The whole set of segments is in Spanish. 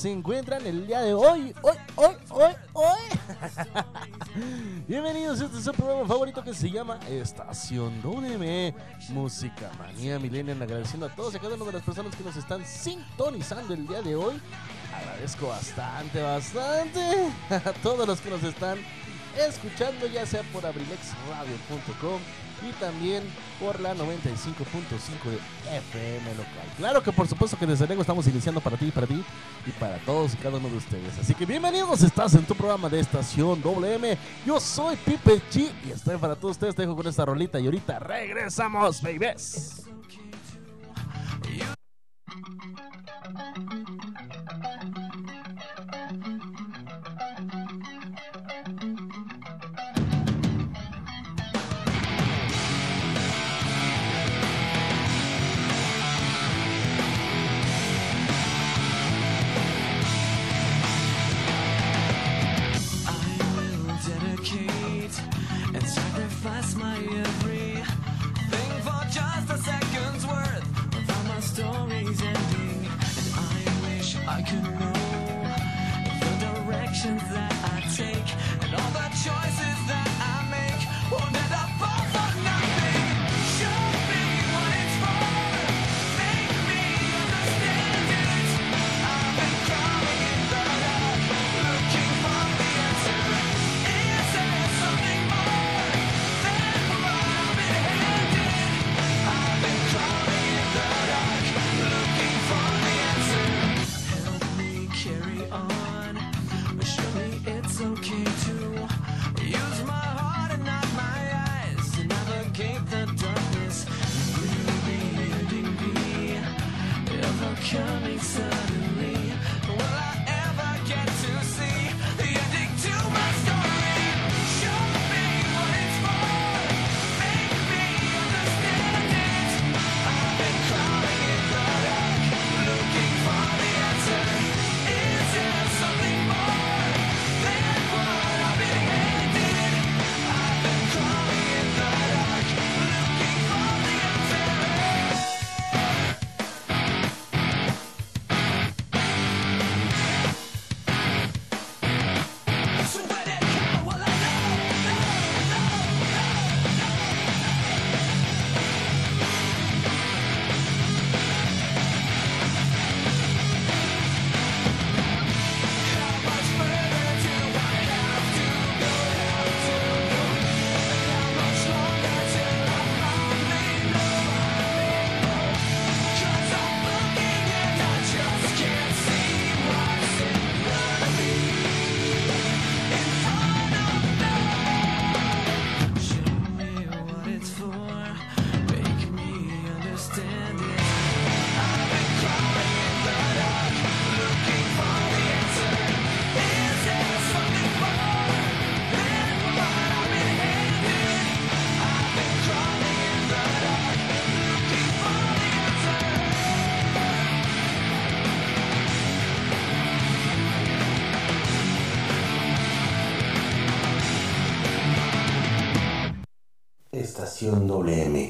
se encuentran el día de hoy. Hoy, hoy, hoy, hoy. Bienvenidos, este es programa favorito que se llama Estación WM Música Manía Millennial. Agradeciendo a todos y a cada una de las personas que nos están sintonizando el día de hoy. Agradezco bastante, bastante a todos los que nos están escuchando, ya sea por abrilexradio.com y también por la 95.5 de FM local. Claro que por supuesto que desde luego estamos iniciando para ti, para ti y para todos y cada uno de ustedes. Así que bienvenidos, estás en tu programa de estación WM. Yo soy Pipe Chi y estoy para todos ustedes. Te dejo con esta rolita y ahorita regresamos, babies. 现在。Estación WM.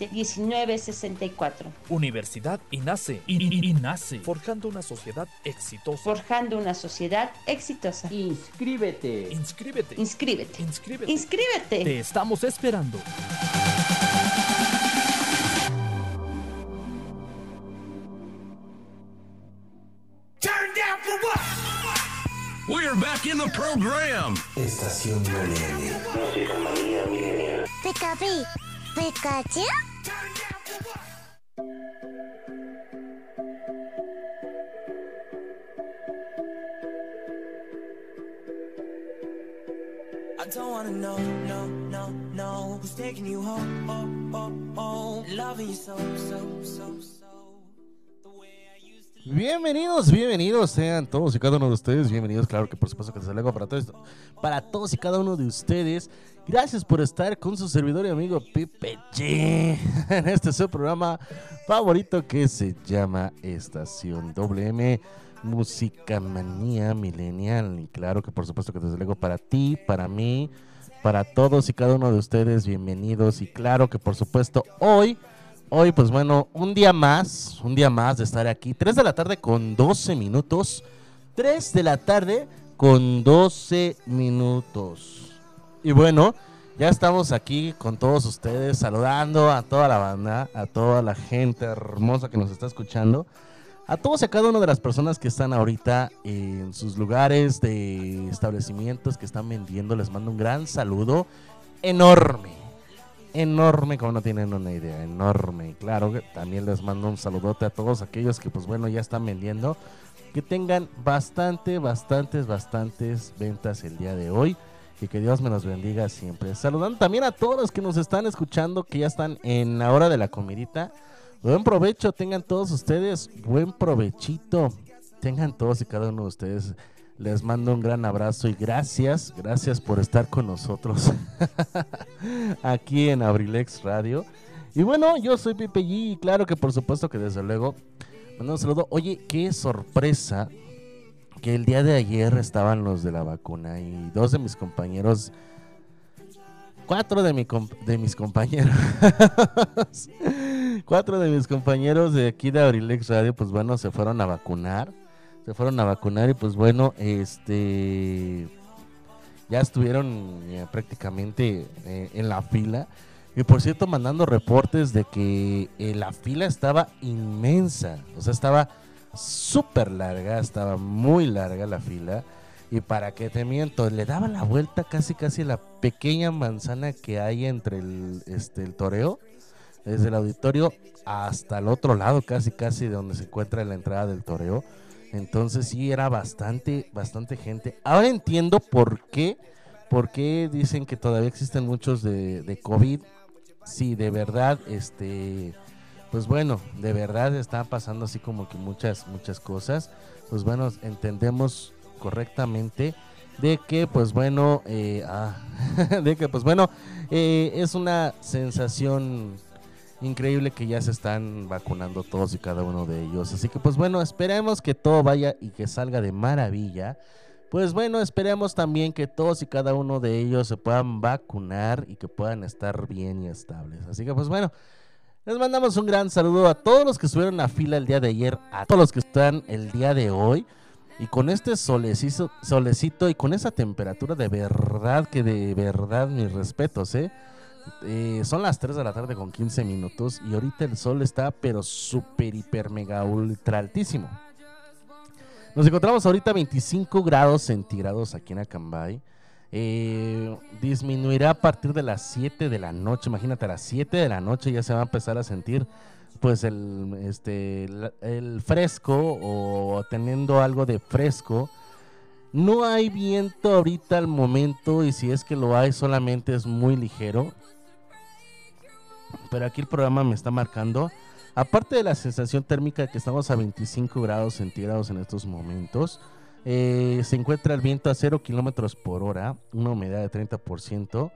718-127-1964. Universidad INACE. INACE. Forjando una sociedad exitosa. Forjando una sociedad exitosa. Inscríbete. Inscríbete. Inscríbete. Inscríbete. Inscríbete. Te estamos esperando. We're back in the program. Estación. Música manía milenial. Pikachu. I don't wanna know, no, no, no Who's taking you home, oh, oh, oh Loving you so, so, so, so Bienvenidos, bienvenidos sean todos y cada uno de ustedes. Bienvenidos, claro que por supuesto que desde luego para todos, para todos y cada uno de ustedes. Gracias por estar con su servidor y amigo Pipe G en este su programa favorito que se llama Estación WM Música Manía Millennial. Y claro que por supuesto que desde luego para ti, para mí, para todos y cada uno de ustedes, bienvenidos. Y claro que por supuesto hoy Hoy, pues bueno, un día más, un día más de estar aquí. 3 de la tarde con 12 minutos. 3 de la tarde con 12 minutos. Y bueno, ya estamos aquí con todos ustedes, saludando a toda la banda, a toda la gente hermosa que nos está escuchando. A todos y a cada una de las personas que están ahorita en sus lugares de establecimientos que están vendiendo, les mando un gran saludo enorme enorme, como no tienen una idea, enorme. Y claro, también les mando un saludote a todos aquellos que, pues bueno, ya están vendiendo. Que tengan bastante, bastantes, bastantes ventas el día de hoy. Y que Dios me los bendiga siempre. Saludando también a todos los que nos están escuchando, que ya están en la hora de la comidita. Buen provecho, tengan todos ustedes, buen provechito. Tengan todos y cada uno de ustedes. Les mando un gran abrazo y gracias, gracias por estar con nosotros aquí en Abrilex Radio. Y bueno, yo soy Pipe G y claro que por supuesto que desde luego mando un saludo. Oye, qué sorpresa que el día de ayer estaban los de la vacuna y dos de mis compañeros, cuatro de, mi de mis compañeros, cuatro de mis compañeros de aquí de Abrilex Radio, pues bueno, se fueron a vacunar se fueron a vacunar y pues bueno, este ya estuvieron eh, prácticamente eh, en la fila. Y por cierto, mandando reportes de que eh, la fila estaba inmensa, o sea, estaba súper larga, estaba muy larga la fila. Y para que te miento, le daba la vuelta casi casi a la pequeña manzana que hay entre el, este, el toreo, desde el auditorio hasta el otro lado, casi casi de donde se encuentra la entrada del toreo. Entonces sí era bastante, bastante gente. Ahora entiendo por qué, por qué dicen que todavía existen muchos de, de COVID. Sí, de verdad, este, pues bueno, de verdad está pasando así como que muchas, muchas cosas. Pues bueno, entendemos correctamente de que, pues bueno, eh, ah, de que, pues bueno, eh, es una sensación increíble que ya se están vacunando todos y cada uno de ellos. Así que pues bueno, esperemos que todo vaya y que salga de maravilla. Pues bueno, esperemos también que todos y cada uno de ellos se puedan vacunar y que puedan estar bien y estables. Así que pues bueno, les mandamos un gran saludo a todos los que estuvieron a fila el día de ayer, a todos los que están el día de hoy. Y con este solecito, solecito y con esa temperatura de verdad que de verdad mis respetos, ¿eh? Eh, son las 3 de la tarde con 15 minutos y ahorita el sol está pero súper, hiper, mega, ultra altísimo. Nos encontramos ahorita a 25 grados centígrados aquí en Acambay. Eh, disminuirá a partir de las 7 de la noche. Imagínate, a las 7 de la noche ya se va a empezar a sentir pues el, este, el fresco o teniendo algo de fresco. No hay viento ahorita al momento y si es que lo hay solamente es muy ligero. Pero aquí el programa me está marcando. Aparte de la sensación térmica que estamos a 25 grados centígrados en estos momentos, eh, se encuentra el viento a 0 kilómetros por hora, una humedad de 30%.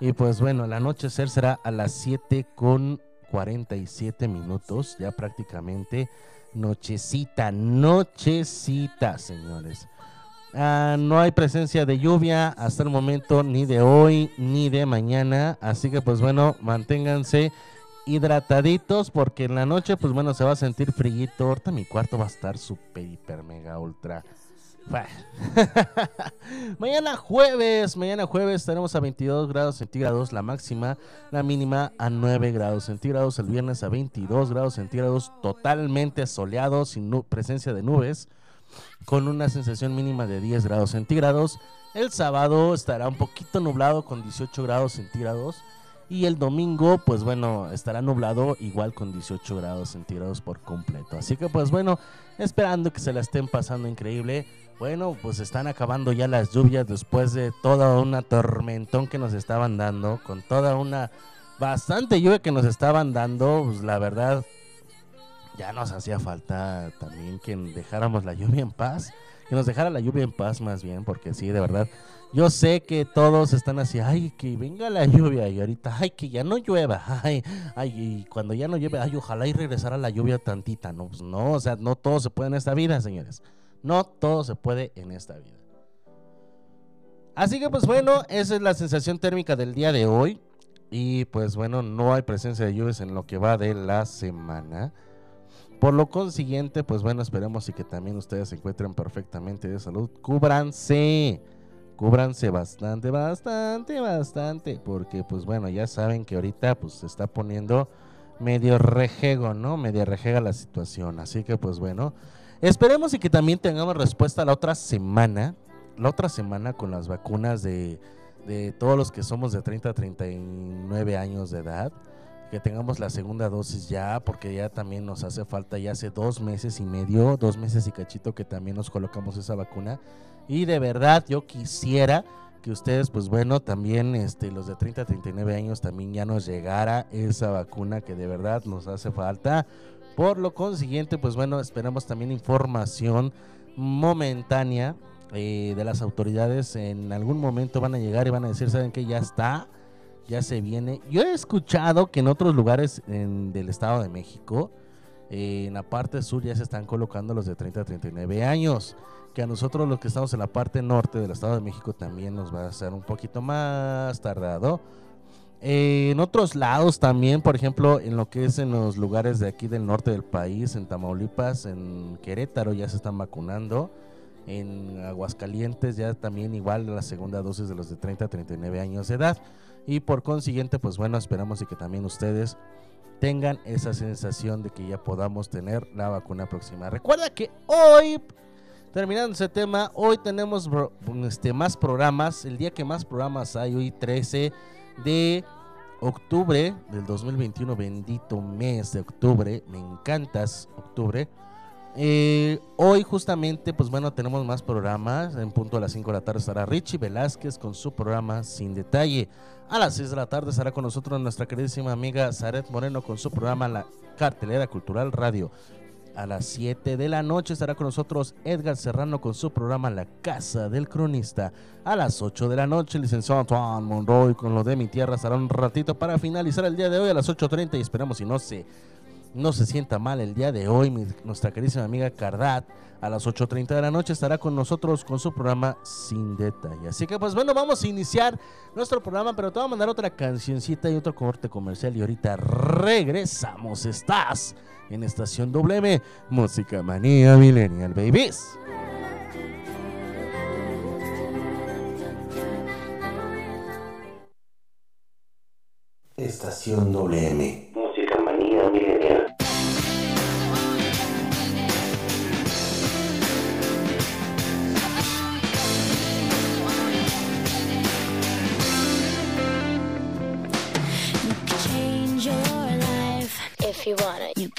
Y pues bueno, el anochecer será a las 7 con 47 minutos, ya prácticamente nochecita, nochecita, señores. Ah, no hay presencia de lluvia hasta el momento, ni de hoy, ni de mañana. Así que pues bueno, manténganse hidrataditos porque en la noche pues bueno se va a sentir frío. Ahorita mi cuarto va a estar súper, hiper, mega, ultra. Mañana jueves, mañana jueves estaremos a 22 grados centígrados la máxima, la mínima a 9 grados centígrados, el viernes a 22 grados centígrados totalmente soleado, sin presencia de nubes con una sensación mínima de 10 grados centígrados. El sábado estará un poquito nublado con 18 grados centígrados. Y el domingo, pues bueno, estará nublado igual con 18 grados centígrados por completo. Así que pues bueno, esperando que se la estén pasando increíble. Bueno, pues están acabando ya las lluvias después de toda una tormentón que nos estaban dando. Con toda una bastante lluvia que nos estaban dando. Pues la verdad, ya nos hacía falta también que dejáramos la lluvia en paz. Que nos dejara la lluvia en paz más bien, porque sí, de verdad. Yo sé que todos están así, ay, que venga la lluvia y ahorita, ay, que ya no llueva, ay, ay, y cuando ya no llueve, ay, ojalá y regresara la lluvia tantita. No, pues no, o sea, no todo se puede en esta vida, señores. No todo se puede en esta vida. Así que pues bueno, esa es la sensación térmica del día de hoy. Y pues bueno, no hay presencia de lluvias en lo que va de la semana. Por lo consiguiente, pues bueno, esperemos y que también ustedes se encuentren perfectamente de salud. Cúbranse. Cúbranse bastante, bastante, bastante. Porque pues bueno, ya saben que ahorita pues se está poniendo medio rejego, ¿no? Medio rejega la situación. Así que pues bueno, esperemos y que también tengamos respuesta la otra semana. La otra semana con las vacunas de, de todos los que somos de 30 a 39 años de edad que tengamos la segunda dosis ya, porque ya también nos hace falta, ya hace dos meses y medio, dos meses y cachito que también nos colocamos esa vacuna. Y de verdad yo quisiera que ustedes, pues bueno, también este, los de 30 a 39 años también ya nos llegara esa vacuna que de verdad nos hace falta. Por lo consiguiente, pues bueno, esperamos también información momentánea eh, de las autoridades. En algún momento van a llegar y van a decir, ¿saben qué? Ya está ya se viene. Yo he escuchado que en otros lugares del Estado de México, eh, en la parte sur ya se están colocando los de 30 a 39 años. Que a nosotros los que estamos en la parte norte del Estado de México también nos va a ser un poquito más tardado. Eh, en otros lados también, por ejemplo, en lo que es en los lugares de aquí del norte del país, en Tamaulipas, en Querétaro ya se están vacunando. En Aguascalientes ya también igual la segunda dosis de los de 30 a 39 años de edad. Y por consiguiente, pues bueno, esperamos y que también ustedes tengan esa sensación de que ya podamos tener la vacuna próxima. Recuerda que hoy, terminando ese tema, hoy tenemos este, más programas. El día que más programas hay, hoy 13 de octubre del 2021, bendito mes de octubre, me encantas octubre. Eh, hoy justamente, pues bueno, tenemos más programas. En punto a las 5 de la tarde estará Richie Velázquez con su programa Sin Detalle. A las 6 de la tarde estará con nosotros nuestra queridísima amiga Zaret Moreno con su programa La Cartelera Cultural Radio. A las 7 de la noche estará con nosotros Edgar Serrano con su programa La Casa del Cronista. A las 8 de la noche, el licenciado Antoine Monroy con lo de mi tierra estará un ratito para finalizar el día de hoy a las 8.30 y esperamos si no se no se sienta mal el día de hoy. Nuestra querísima amiga Cardat a las 8.30 de la noche estará con nosotros con su programa Sin Detalle. Así que pues bueno, vamos a iniciar nuestro programa, pero te voy a mandar otra cancioncita y otro corte comercial y ahorita regresamos. Estás en Estación W, Música Manía Millennial Babies. Estación WM. Música Manía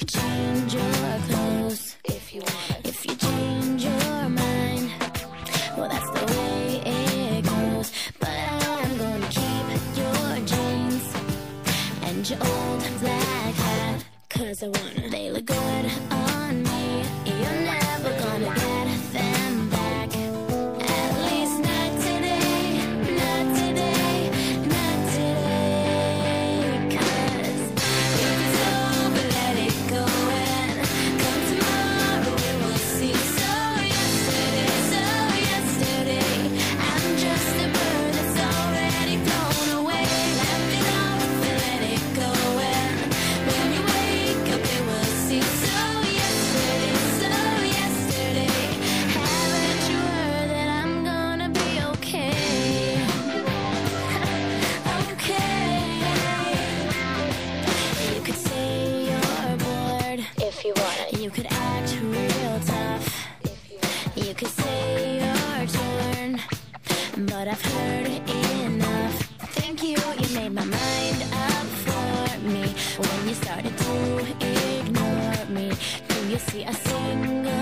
change your clothes if you change your mind, well, that's the way it goes. But I'm gonna keep your jeans and your old black I wanna. They look good You could act real tough. You could say your turn. But I've heard enough. Thank you, you made my mind up for me. When you started to ignore me, do you see a single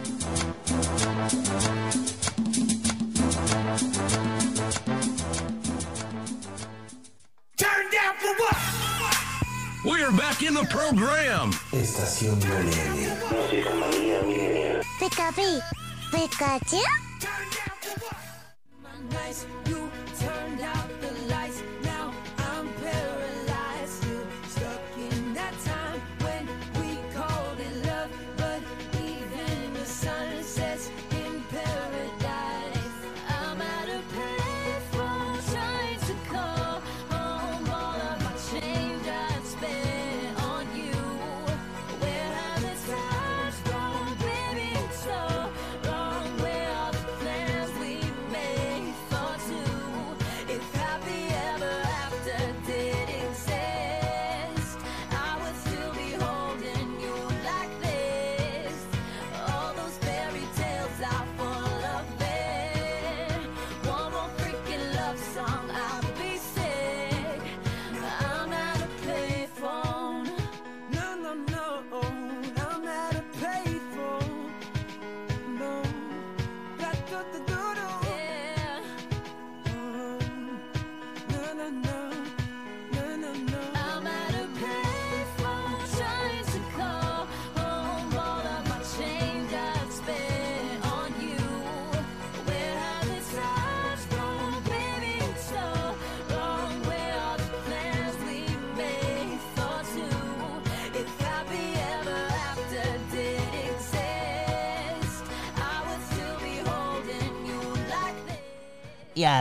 We are back in the program. Estación Millennial. Turn down Millennial. Pikachu. My Nice, you turned out.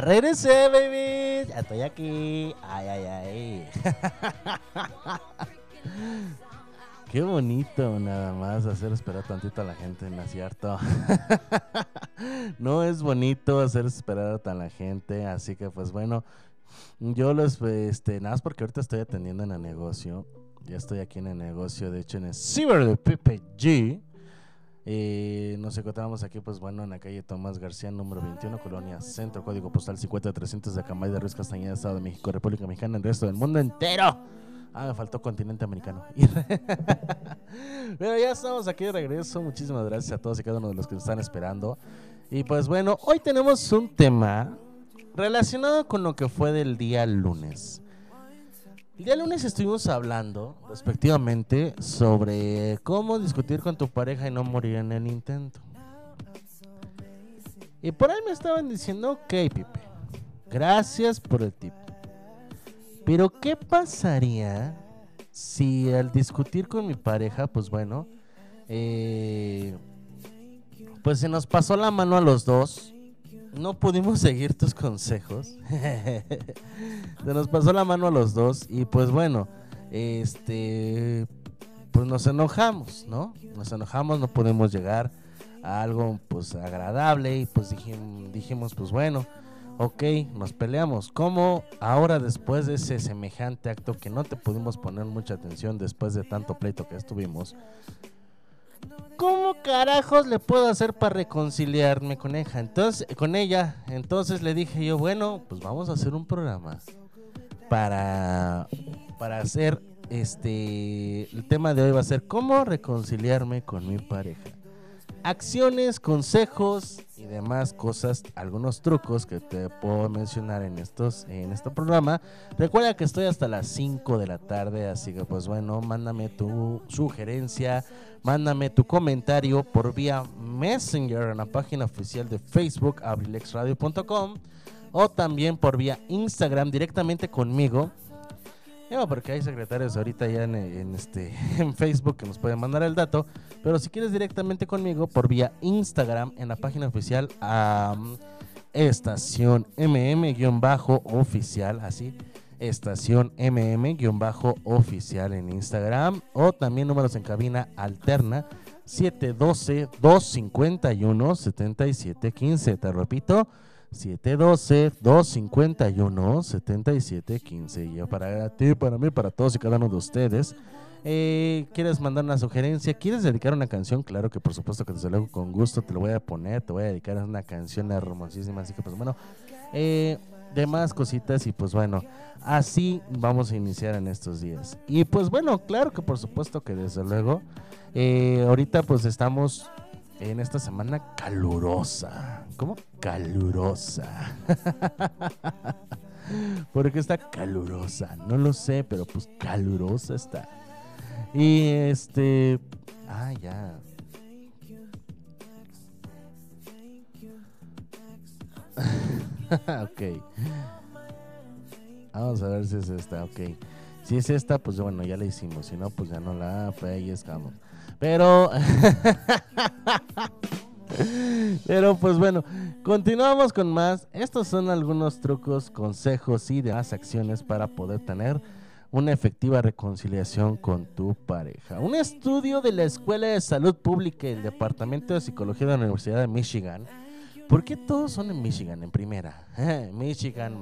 Ya baby. Ya estoy aquí. Ay, ay, ay. Qué bonito nada más hacer esperar tantito a la gente, ¿no es cierto? no es bonito hacer esperar a la gente, así que pues bueno, yo los, este, nada más porque ahorita estoy atendiendo en el negocio, ya estoy aquí en el negocio, de hecho en el Ciber de Pepe G. Eh, nos encontramos aquí, pues bueno, en la calle Tomás García, número 21, Colonia Centro, código postal 50300 de Acambay de Ruiz Castañeda, Estado de México, República Mexicana, el resto del mundo entero. Ah, me faltó continente americano. Pero ya estamos aquí de regreso. Muchísimas gracias a todos y cada uno de los que nos están esperando. Y pues bueno, hoy tenemos un tema relacionado con lo que fue del día lunes. El día lunes estuvimos hablando, respectivamente, sobre cómo discutir con tu pareja y no morir en el intento. Y por ahí me estaban diciendo, ok, Pipe, gracias por el tip. Pero ¿qué pasaría si al discutir con mi pareja, pues bueno, eh, pues se nos pasó la mano a los dos, no pudimos seguir tus consejos, se nos pasó la mano a los dos y pues bueno, este, pues nos enojamos, ¿no? Nos enojamos, no podemos llegar a algo pues agradable y pues dijimos, dijimos pues bueno, ok, nos peleamos. ¿Cómo ahora después de ese semejante acto que no te pudimos poner mucha atención después de tanto pleito que estuvimos? ¿Cómo carajos le puedo hacer para reconciliarme con ella? Entonces, con ella, entonces le dije yo, bueno, pues vamos a hacer un programa para para hacer este el tema de hoy va a ser cómo reconciliarme con mi pareja acciones, consejos y demás cosas, algunos trucos que te puedo mencionar en estos en este programa. Recuerda que estoy hasta las 5 de la tarde, así que pues bueno, mándame tu sugerencia, mándame tu comentario por vía Messenger en la página oficial de Facebook abrilexradio.com o también por vía Instagram directamente conmigo. Porque hay secretarios ahorita ya en, este, en Facebook que nos pueden mandar el dato. Pero si quieres directamente conmigo por vía Instagram en la página oficial a estación mm-oficial, así. Estación mm-oficial en Instagram. O también números en cabina alterna 712-251-7715. Te repito. 712-251-7715. Y yo para ti, para mí, para todos y cada uno de ustedes. Eh, ¿Quieres mandar una sugerencia? ¿Quieres dedicar una canción? Claro que por supuesto que desde luego con gusto te lo voy a poner. Te voy a dedicar una canción hermosísima. Así que pues bueno. Eh, demás cositas y pues bueno. Así vamos a iniciar en estos días. Y pues bueno, claro que por supuesto que desde luego. Eh, ahorita pues estamos en esta semana calurosa. ¿Cómo? Calurosa. ¿Por qué está calurosa? No lo sé, pero pues calurosa está. Y este... Ah, ya. ok. Vamos a ver si es esta, ok. Si es esta, pues bueno, ya la hicimos. Si no, pues ya no la estamos Pero... Pero pues bueno, continuamos con más. Estos son algunos trucos, consejos y demás acciones para poder tener una efectiva reconciliación con tu pareja. Un estudio de la Escuela de Salud Pública y el Departamento de Psicología de la Universidad de Michigan. ¿Por qué todos son en Michigan en primera? Michigan,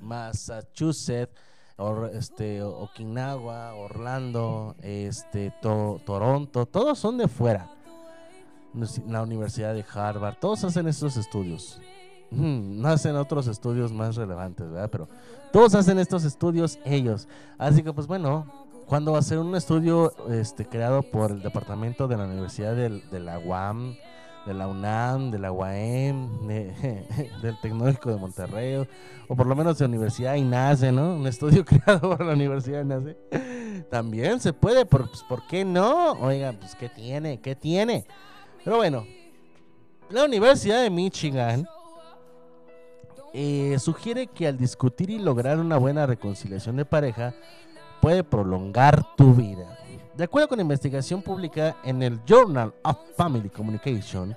Massachusetts, este, Okinawa, Orlando, este, Toronto, todos son de fuera. La Universidad de Harvard, todos hacen estos estudios. No hacen otros estudios más relevantes, ¿verdad? Pero todos hacen estos estudios ellos. Así que, pues bueno, cuando va a ser un estudio este, creado por el departamento de la Universidad de, la UAM, de la UNAM, de la UAM, del Tecnológico de Monterrey, o por lo menos de la Universidad INACE, ¿no? Un estudio creado por la Universidad INACE. También se puede, pues, ¿por qué no? Oiga, pues, ¿qué tiene? ¿Qué tiene? Pero bueno, la Universidad de Michigan eh, sugiere que al discutir y lograr una buena reconciliación de pareja puede prolongar tu vida. De acuerdo con la investigación publicada en el Journal of Family Communication,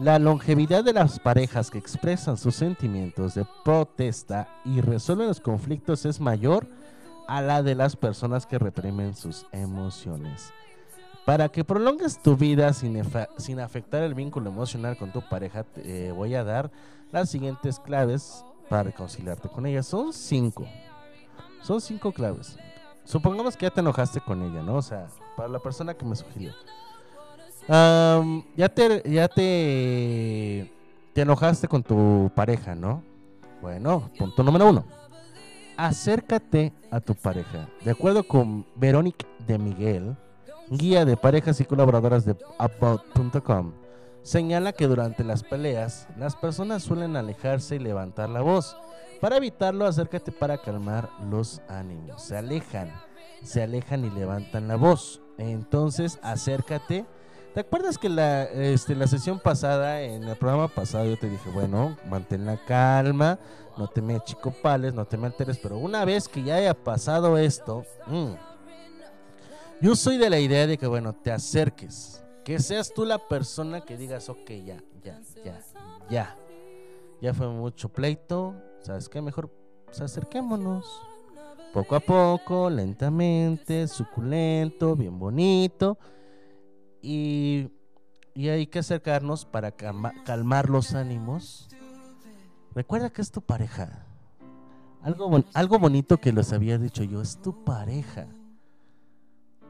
La longevidad de las parejas que expresan sus sentimientos de protesta y resuelven los conflictos es mayor a la de las personas que reprimen sus emociones. Para que prolongues tu vida sin, afectar el vínculo emocional con tu pareja, te voy a dar las siguientes claves para reconciliarte con ella. Son cinco. Son cinco claves. Supongamos que ya te enojaste con ella, ¿no? O sea, para la persona que me sugirió. Ya te, ya te, te enojaste con tu pareja, ¿no? Bueno, punto número uno. Acércate a tu pareja. De acuerdo con Verónica de Miguel, guía de parejas y colaboradoras de About.com, señala que durante las peleas las personas suelen alejarse y levantar la voz. Para evitarlo, acércate para calmar los ánimos. Se alejan, se alejan y levantan la voz. Entonces, acércate. ¿Te acuerdas que la, este, la sesión pasada, en el programa pasado, yo te dije, bueno, mantén la calma, no te me achicopales, no te me alteres, pero una vez que ya haya pasado esto, mm, yo soy de la idea de que, bueno, te acerques, que seas tú la persona que digas, ok, ya, ya, ya, ya, ya fue mucho pleito, ¿sabes qué? Mejor pues, acerquémonos. Poco a poco, lentamente, suculento, bien bonito. Y, y hay que acercarnos para calma- calmar los ánimos. Recuerda que es tu pareja. Algo, algo bonito que les había dicho yo, es tu pareja.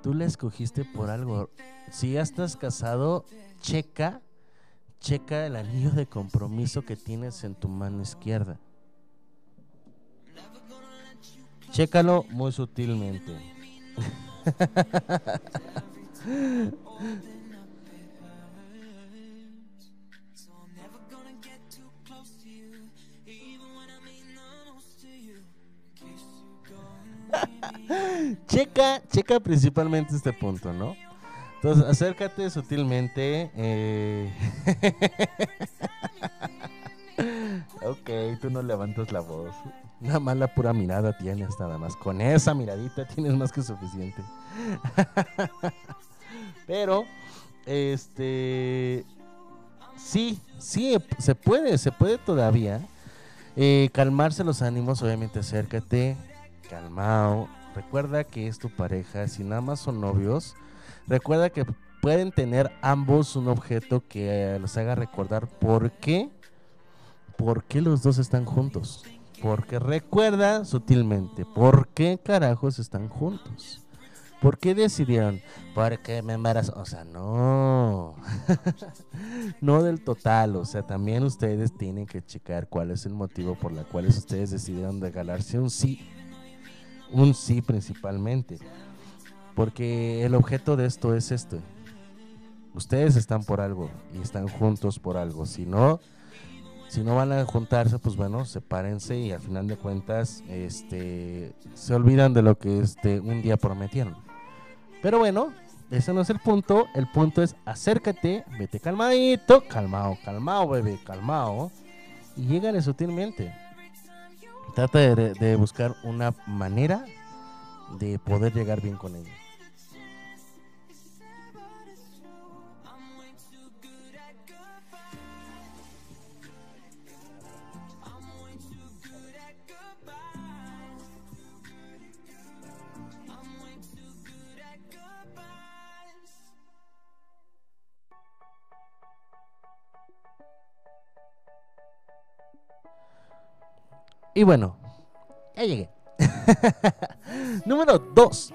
Tú la escogiste por algo. Si ya estás casado, checa, checa el anillo de compromiso que tienes en tu mano izquierda. Chécalo muy sutilmente. checa, checa principalmente este punto, ¿no? Entonces, acércate sutilmente. eh, ok, tú no levantas la voz. Nada más la pura mirada tienes, nada más. Con esa miradita tienes más que suficiente. Pero, este. Sí, sí, se puede, se puede todavía. Eh, calmarse los ánimos, obviamente acércate, calmao. Recuerda que es tu pareja, si nada más son novios, recuerda que pueden tener ambos un objeto que eh, los haga recordar por qué, por qué los dos están juntos. Porque recuerda sutilmente, ¿por qué carajos están juntos? ¿Por qué decidieron? Porque me embarazó. O sea, no. no del total. O sea, también ustedes tienen que checar cuál es el motivo por el cual ustedes decidieron regalarse un sí. Un sí principalmente. Porque el objeto de esto es esto. Ustedes están por algo y están juntos por algo. Si no, si no van a juntarse, pues bueno, sepárense y al final de cuentas, este, se olvidan de lo que este un día prometieron. Pero bueno, ese no es el punto. El punto es acércate, vete calmadito, calmado, calmado, bebé, calmado. Y llégale sutilmente. Trata de, de buscar una manera de poder llegar bien con ella. Y bueno, ya llegué. Número 2.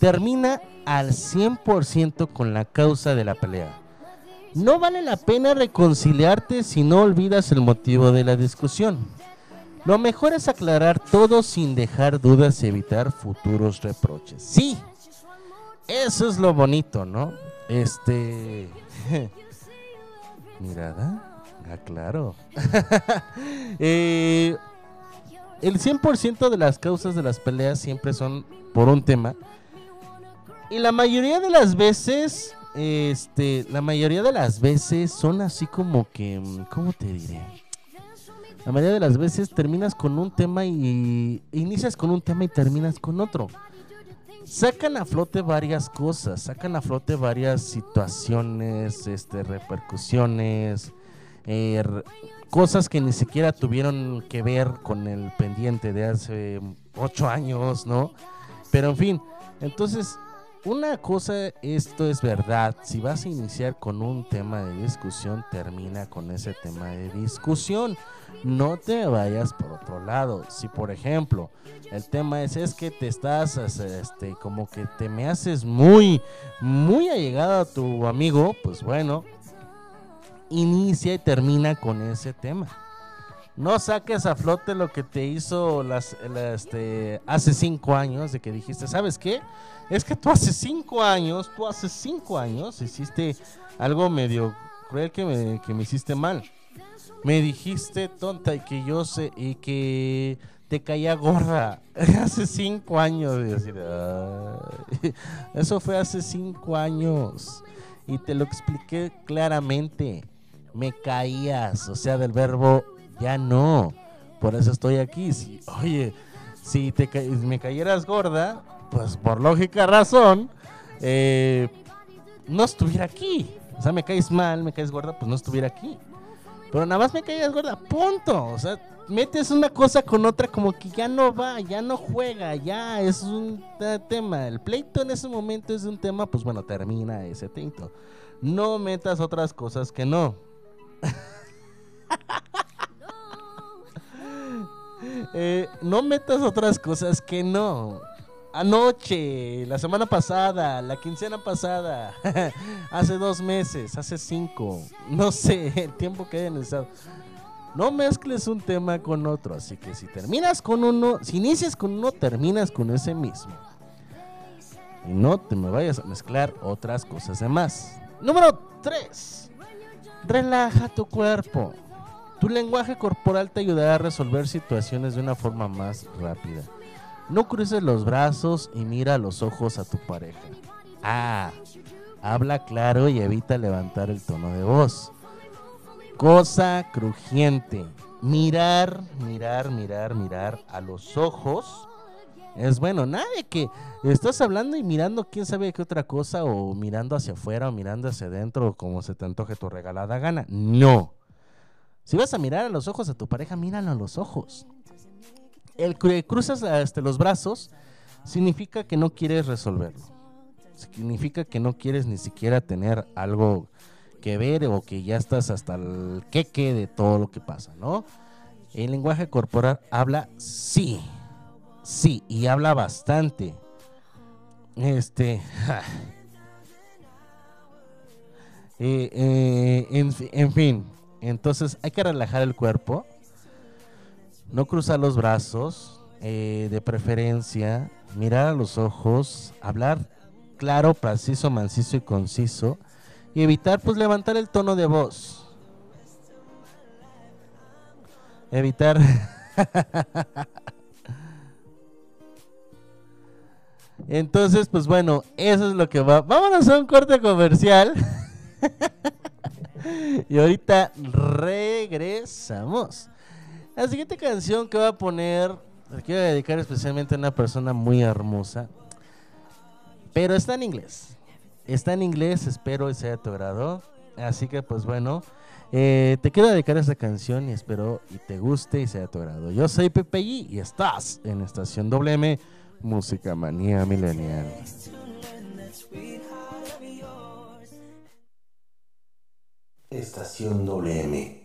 Termina al 100% con la causa de la pelea. No vale la pena reconciliarte si no olvidas el motivo de la discusión. Lo mejor es aclarar todo sin dejar dudas y evitar futuros reproches. Sí, eso es lo bonito, ¿no? Este... Mirada. Ah, claro. Eh, el 100% de las causas de las peleas siempre son por un tema. Y la mayoría de las veces, este, la mayoría de las veces son así como que, mm, ¿cómo te diré? La mayoría de las veces terminas con un tema y inicias con un tema y terminas con otro. Sacan a flote varias cosas, sacan a flote varias situaciones, este, repercusiones, eh, cosas que ni siquiera tuvieron que ver con el pendiente de hace ocho años, ¿no? Pero en fin, entonces, una cosa, esto es verdad, si vas a iniciar con un tema de discusión, termina con ese tema de discusión. No te vayas por otro lado. Si por ejemplo, el tema es, es que te estás, este, como que te me haces muy, muy allegado a tu amigo, pues bueno, inicia y termina con ese tema. No saques a flote lo que te hizo las, la- este, hace cinco años, de que dijiste, ¿sabes qué? Es que tú hace cinco años, tú hace cinco años hiciste algo medio cruel que me, hiciste mal. Me dijiste tonta y que yo sé y que te caía gorda hace cinco años. Eso fue hace cinco años y te lo expliqué claramente. Me caías, o sea, del verbo ya no. Por eso estoy aquí. Oye, si te ca- me cayeras gorda, pues por lógica razón, eh, no estuviera aquí. O sea, me caes mal, me caes gorda, pues no estuviera aquí. Pero nada más me caías gorda, punto. O sea, metes una cosa con otra como que ya no va, ya no juega, ya es un te- tema. El pleito en ese momento es un tema, pues bueno, termina ese tinto. No metas otras cosas que no. Eh, no metas otras cosas que no. Anoche, la semana pasada, la quincena pasada, hace dos meses, hace cinco, no sé, el tiempo que hayan estado. No mezcles un tema con otro, así que si terminas con uno, si inicias con uno, terminas con ese mismo. Y no te me vayas a mezclar otras cosas de más. Número 3. Relaja tu cuerpo. Tu lenguaje corporal te ayudará a resolver situaciones de una forma más rápida. No cruces los brazos y mira los ojos a tu pareja. Ah, habla claro y evita levantar el tono de voz. Cosa crujiente. Mirar, mirar, mirar, mirar a los ojos. Es bueno, nada que estás hablando y mirando quién sabe qué otra cosa o mirando hacia afuera o mirando hacia adentro como se te antoje tu regalada gana. No. Si vas a mirar a los ojos a tu pareja, míralo a los ojos. El que cruzas este, los brazos significa que no quieres resolverlo. Significa que no quieres ni siquiera tener algo que ver o que ya estás hasta el queque de todo lo que pasa, ¿no? El lenguaje corporal habla sí. Sí, y habla bastante. Este. Eh, eh, en, fi- en fin, entonces hay que relajar el cuerpo, no cruzar los brazos, eh, de preferencia, mirar a los ojos, hablar claro, preciso, mancizo y conciso, y evitar pues levantar el tono de voz. Evitar. Entonces, pues bueno, eso es lo que va. Vámonos a un corte comercial. y ahorita regresamos. La siguiente canción que voy a poner, la quiero dedicar especialmente a una persona muy hermosa. Pero está en inglés. Está en inglés, espero sea de tu agrado. Así que pues bueno, eh, te quiero dedicar esta canción y espero y te guste y sea de tu agrado. Yo soy Pepe G y estás en Estación WM, Música Manía Millennial. Estación WM.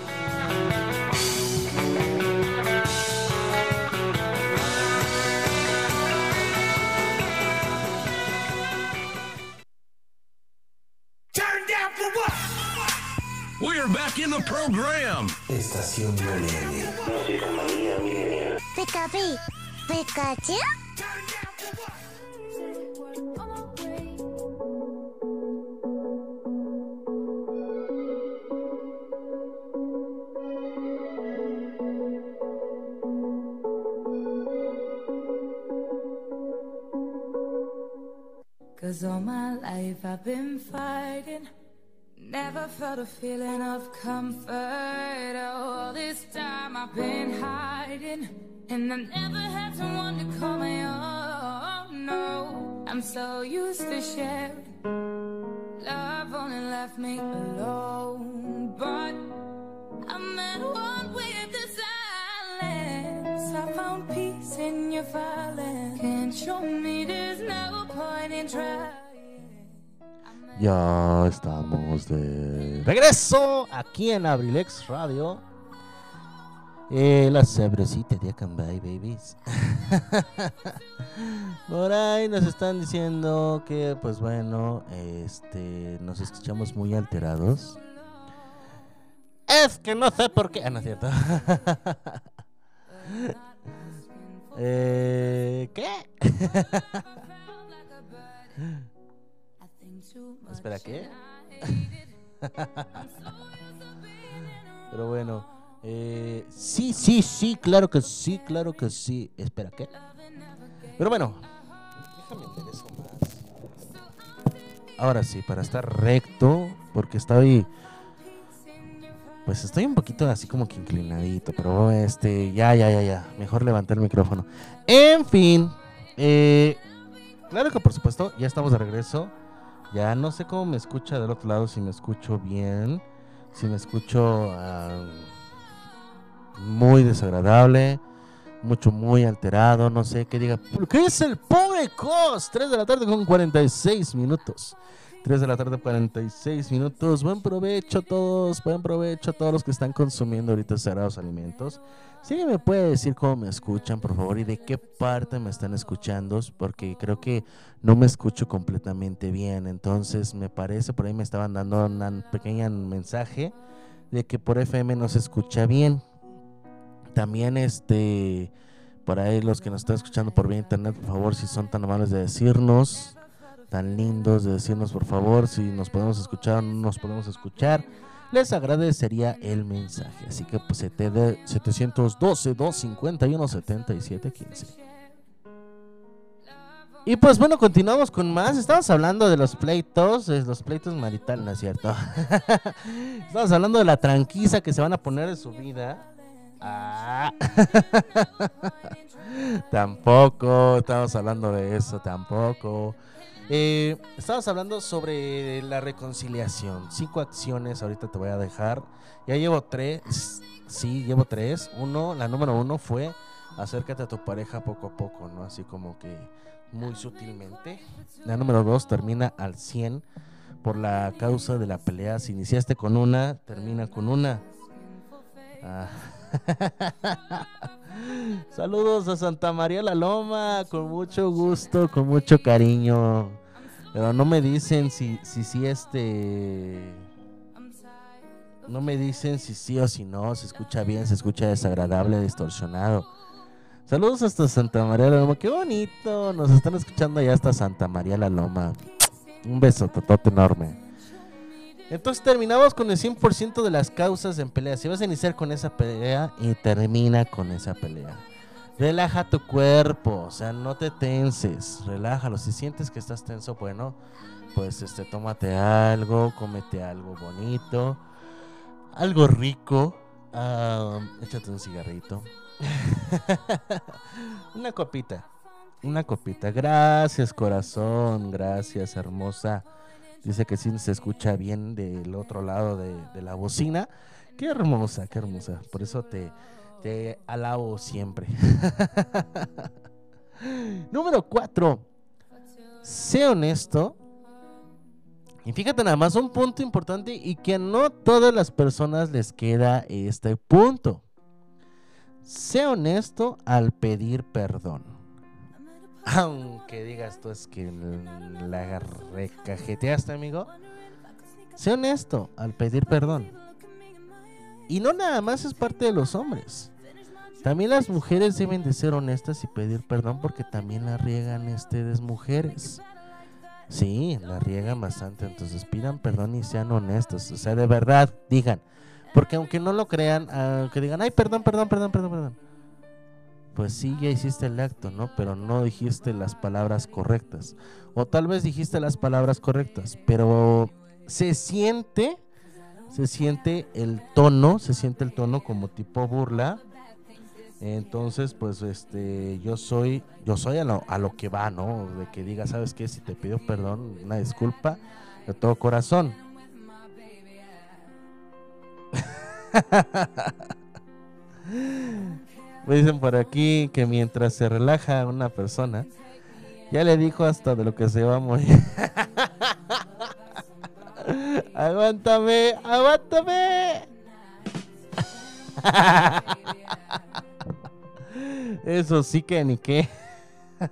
In the. Estación WM. Música manía milenial. Pika Pika Pikachu. Cause all my life I've been fighting. Never felt a feeling of comfort. All this time I've been hiding. And I never had someone to call my own. No, I'm so used to sharing. Love only left me alone. But I'm at one with the silence. I found peace in your violence. Can't show me there's no point in trying. Ya estamos de regreso aquí en Abrilex Radio. Eh, la sabrecita de Acambay, babies. Por ahí nos están diciendo que, pues bueno, este, nos escuchamos muy alterados. Es que no sé por qué. Ah, no es cierto. eh, ¿Qué? Espera, ¿qué? Pero bueno, eh, sí, sí, sí, claro que sí, claro que sí. Espera, ¿qué? Pero bueno, déjame eso más. Ahora sí, para estar recto, porque estoy. Pues estoy un poquito así como que inclinadito, pero este, ya, ya, ya, ya. Mejor levantar el micrófono. En fin, eh, claro que por supuesto, ya estamos de regreso. Ya no sé cómo me escucha del otro lado, si me escucho bien, si me escucho ah, muy desagradable, mucho, muy alterado, no sé qué diga. ¿Qué es el pobre cos? 3 de la tarde con 46 minutos. 3 de la tarde, 46 minutos. Buen provecho a todos, buen provecho a todos los que están consumiendo ahorita sagrados alimentos. Alguien me puede decir cómo me escuchan, por favor, y de qué parte me están escuchando, porque creo que no me escucho completamente bien. Entonces, me parece, por ahí me estaban dando un pequeño mensaje de que por FM no se escucha bien. También, este, por ahí los que nos están escuchando por vía internet, por favor, si son tan amables de decirnos, tan lindos de decirnos, por favor, si nos podemos escuchar o no nos podemos escuchar les agradecería el mensaje. Así que pues de 712 251 7715. Y pues bueno, continuamos con más. Estamos hablando de los pleitos, los pleitos maritales, ¿no es cierto? Estamos hablando de la tranquiza que se van a poner en su vida. Ah. tampoco, estamos hablando de eso, tampoco. Eh, hablando sobre la reconciliación. Cinco acciones, ahorita te voy a dejar. Ya llevo tres. Sí, llevo tres. Uno, la número uno fue acércate a tu pareja poco a poco, ¿no? Así como que muy sutilmente. La número dos termina al 100 por la causa de la pelea. Si iniciaste con una, termina con una. Ah. Saludos a Santa María la Loma, con mucho gusto, con mucho cariño. Pero no me dicen si, si, este... No me dicen si sí o si no, se escucha bien, se escucha desagradable, distorsionado. Saludos hasta Santa María la Loma, qué bonito, nos están escuchando allá hasta Santa María la Loma. Un beso, totote enorme. Entonces terminamos con el 100% de las causas en pelea. Si vas a iniciar con esa pelea y termina con esa pelea. Relaja tu cuerpo, o sea, no te tenses, relájalo. Si sientes que estás tenso, bueno, pues este, tómate algo, cómete algo bonito, algo rico, échate un cigarrito, una copita, una copita. Gracias, corazón, gracias, hermosa. Dice que sí se escucha bien del otro lado de, la bocina. Qué hermosa, qué hermosa. Por eso te, te alabo siempre. Número 4. Sé honesto. Y fíjate nada más, un punto importante y que no todas las personas les queda este punto. Sé honesto al pedir perdón. Aunque digas tú es que la recajeteaste, amigo. Sé honesto al pedir perdón. Y no nada más es parte de los hombres. También las mujeres deben de ser honestas y pedir perdón porque también la riegan ustedes mujeres. Sí, la riegan bastante, entonces pidan perdón y sean honestos. O sea, de verdad, digan. Porque aunque no lo crean, aunque digan, ay, perdón, perdón, perdón, perdón, perdón. Pues sí, ya hiciste el acto, ¿no? Pero no dijiste las palabras correctas. O tal vez dijiste las palabras correctas, pero se siente, se siente el tono, se siente el tono como tipo burla entonces, pues, este, yo soy, yo soy a lo, a lo que va, ¿no? De que diga, ¿sabes qué? Si te pido perdón, una disculpa de todo corazón. Me dicen por aquí que mientras se relaja una persona, ya le dijo hasta de lo que se va a morir. aguántame, aguántame. Eso sí que ni qué.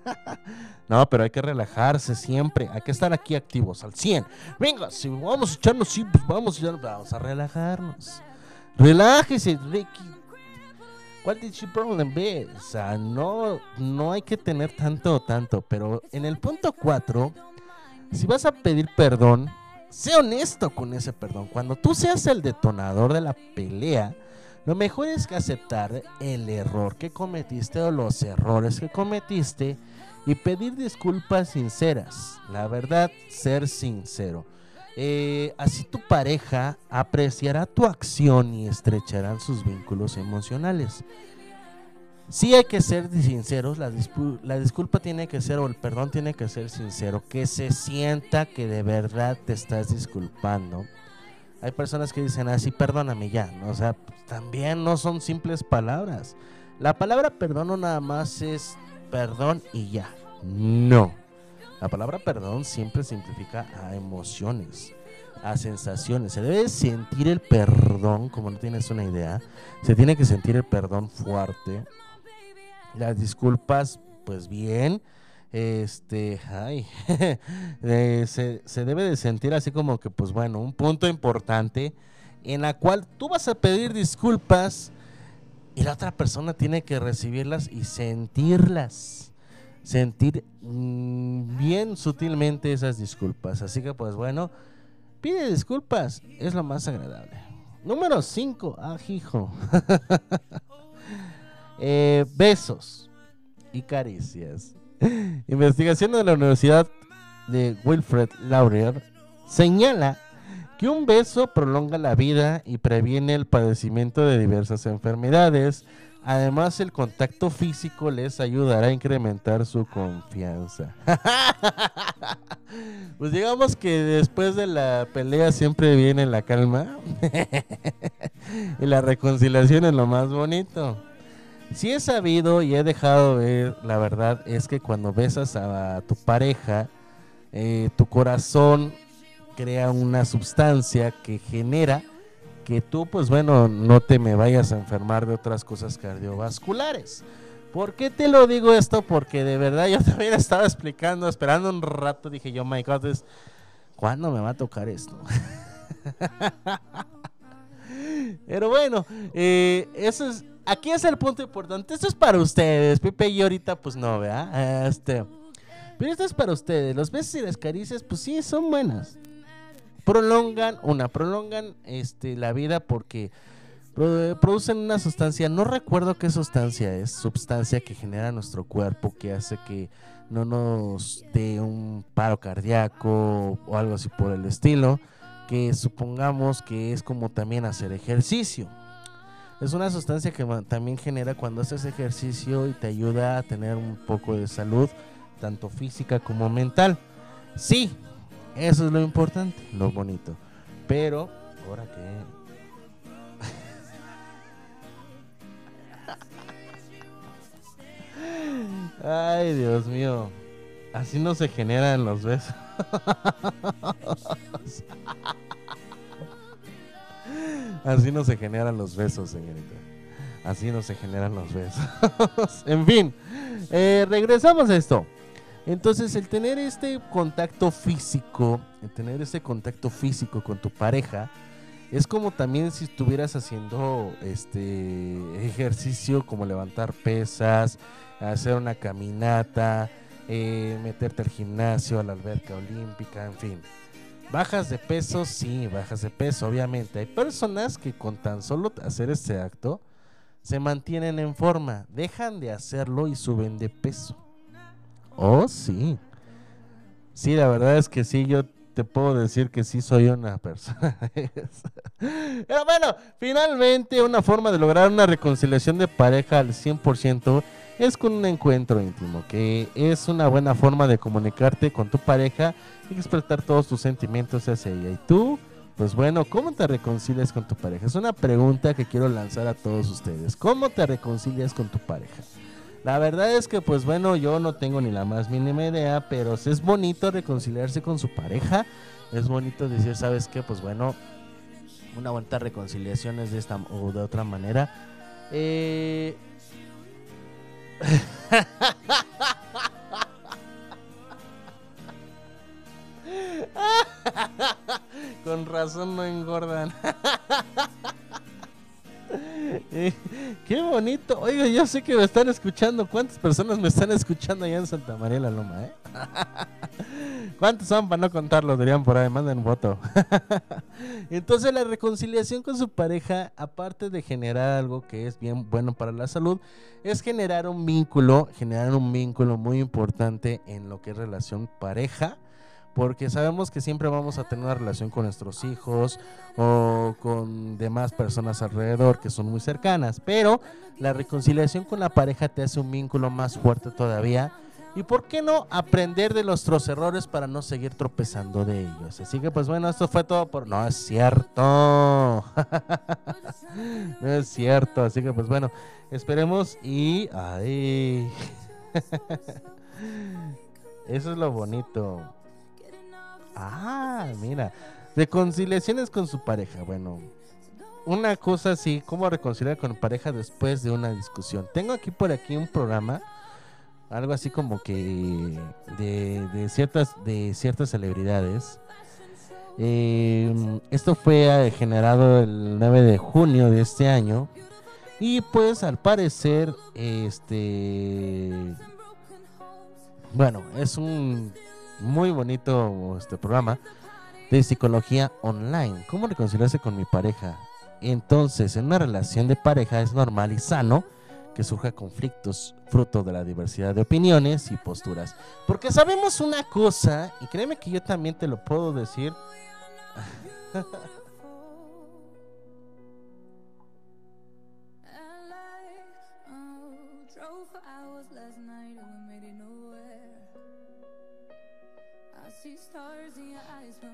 No, pero hay que relajarse siempre. Hay que estar aquí activos al 100. Venga, si vamos a echarnos, sí, pues vamos, vamos a relajarnos. Relájese, Ricky. ¿Cuál es el problema? O sea, no, no hay que tener tanto, tanto. Pero en el punto 4, si vas a pedir perdón, sé honesto con ese perdón. Cuando tú seas el detonador de la pelea, lo mejor es que aceptar el error que cometiste o los errores que cometiste y pedir disculpas sinceras. La verdad, ser sincero. Eh, así tu pareja apreciará tu acción y estrecharán sus vínculos emocionales. Sí hay que ser sinceros, la, la disculpa tiene que ser, o el perdón tiene que ser sincero, que se sienta que de verdad te estás disculpando. Hay personas que dicen así, perdóname ya, o sea, pues, también no son simples palabras. La palabra perdón no nada más es perdón y ya, no. La palabra perdón siempre simplifica a emociones, a sensaciones. Se debe sentir el perdón, como no tienes una idea. Se tiene que sentir el perdón fuerte. Las disculpas, pues bien. Este, ay, eh, se, se debe de sentir así como que, pues bueno, un punto importante en la cual tú vas a pedir disculpas y la otra persona tiene que recibirlas y sentirlas. Sentir mm, bien sutilmente esas disculpas. Así que, pues bueno, pide disculpas, es lo más agradable. Número 5, ajijo. Eh, besos y caricias. Investigación de la Universidad de Wilfred Laurier señala que un beso prolonga la vida y previene el padecimiento de diversas enfermedades. Además, el contacto físico les ayudará a incrementar su confianza. pues digamos que después de la pelea siempre viene la calma. y la reconciliación es lo más bonito. Si he sabido y he dejado ver, la verdad es que cuando besas a tu pareja, eh, tu corazón crea una sustancia que genera que tú, pues bueno, no te me vayas a enfermar de otras cosas cardiovasculares. ¿Por qué te lo digo esto? Porque de verdad yo también estaba explicando, esperando un rato, dije yo, my God, ¿cuándo me va a tocar esto? Pero bueno, eh, eso es, aquí es el punto importante. Esto es para ustedes. Pepe y ahorita, pues no, ¿verdad? Este, pero esto es para ustedes. Los besos y las caricias, pues sí, son buenas. Prolongan, una, prolongan este, la vida porque pro- producen una sustancia, no recuerdo qué sustancia es, sustancia que genera nuestro cuerpo, que hace que no nos dé un paro cardíaco o algo así por el estilo, que supongamos que es como también hacer ejercicio. Es una sustancia que también genera cuando haces ejercicio y te ayuda a tener un poco de salud, tanto física como mental. Sí, eso es lo importante, lo bonito. Pero, ahora que... Ay, Dios mío. Así no se generan los besos. Así no se generan los besos, señorita. Así no se generan los besos. en fin, eh, regresamos a esto. Entonces, el tener este contacto físico, el tener este contacto físico con tu pareja, es como también si estuvieras haciendo este ejercicio como levantar pesas, hacer una caminata, eh, meterte al gimnasio, a la alberca olímpica, en fin. Bajas de peso, sí, bajas de peso, obviamente. Hay personas que con tan solo hacer este acto se mantienen en forma, dejan de hacerlo y suben de peso. Oh, sí. Sí, la verdad es que sí, yo te puedo decir que sí soy una persona. Pero bueno, finalmente una forma de lograr una reconciliación de pareja al 100% es con un encuentro íntimo, que es una buena forma de comunicarte con tu pareja y expresar todos tus sentimientos hacia ella. Y tú, pues bueno, ¿cómo te reconcilias con tu pareja? Es una pregunta que quiero lanzar a todos ustedes. ¿Cómo te reconcilias con tu pareja? La verdad es que, pues bueno, yo no tengo ni la más mínima idea, pero es bonito reconciliarse con su pareja. Es bonito decir, ¿sabes qué? Pues bueno, una buena reconciliación es de esta o de otra manera. Eh... Con razón no engordan. Qué bonito. Oiga, yo sé que me están escuchando. ¿Cuántas personas me están escuchando allá en Santa María la Loma, eh? ¿Cuántos son para no contarlo? Dirían por ahí, manden voto. Entonces la reconciliación con su pareja, aparte de generar algo que es bien bueno para la salud, es generar un vínculo, generar un vínculo muy importante en lo que es relación pareja, porque sabemos que siempre vamos a tener una relación con nuestros hijos o con demás personas alrededor que son muy cercanas, pero la reconciliación con la pareja te hace un vínculo más fuerte todavía. Y por qué no aprender de nuestros errores para no seguir tropezando de ellos. Así que pues bueno, esto fue todo por... No es cierto. no es cierto. Así que pues bueno, esperemos y... Ay. Eso es lo bonito. Ah, mira. Reconciliaciones con su pareja. Bueno, una cosa así, ¿cómo reconciliar con pareja después de una discusión? Tengo aquí por aquí un programa, algo así como que de, ciertas, de ciertas celebridades. Eh, esto fue generado el 9 de junio de este año. Y pues al parecer, este... Bueno, es un muy bonito este programa de psicología online. ¿Cómo reconciliarse con mi pareja? Entonces, en una relación de pareja es normal y sano que surja conflictos fruto de la diversidad de opiniones y posturas. Porque sabemos una cosa, y créeme que yo también te lo puedo decir.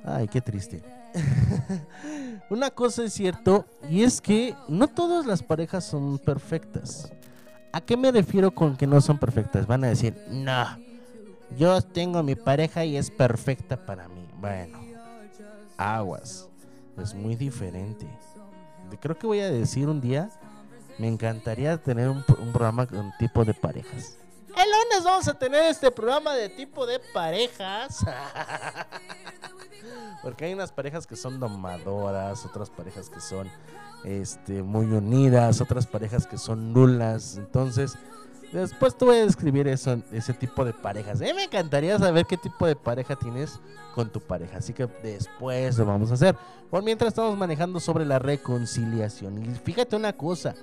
Ay, qué triste. Una cosa es cierto, y es que no todas las parejas son perfectas. ¿A qué me refiero con que no son perfectas? Van a decir, no, yo tengo mi pareja y es perfecta para mí. Bueno, aguas, es muy diferente. Creo que voy a decir un día, me encantaría tener un, un programa con tipo de parejas. El lunes vamos a tener este programa de tipo de parejas. Porque hay unas parejas que son domadoras, otras parejas que son este, muy unidas, otras parejas que son nulas. Entonces, después te voy a describir eso, ese tipo de parejas. Me encantaría saber qué tipo de pareja tienes con tu pareja. Así que después lo vamos a hacer. Por mientras estamos manejando sobre la reconciliación. Y fíjate una cosa.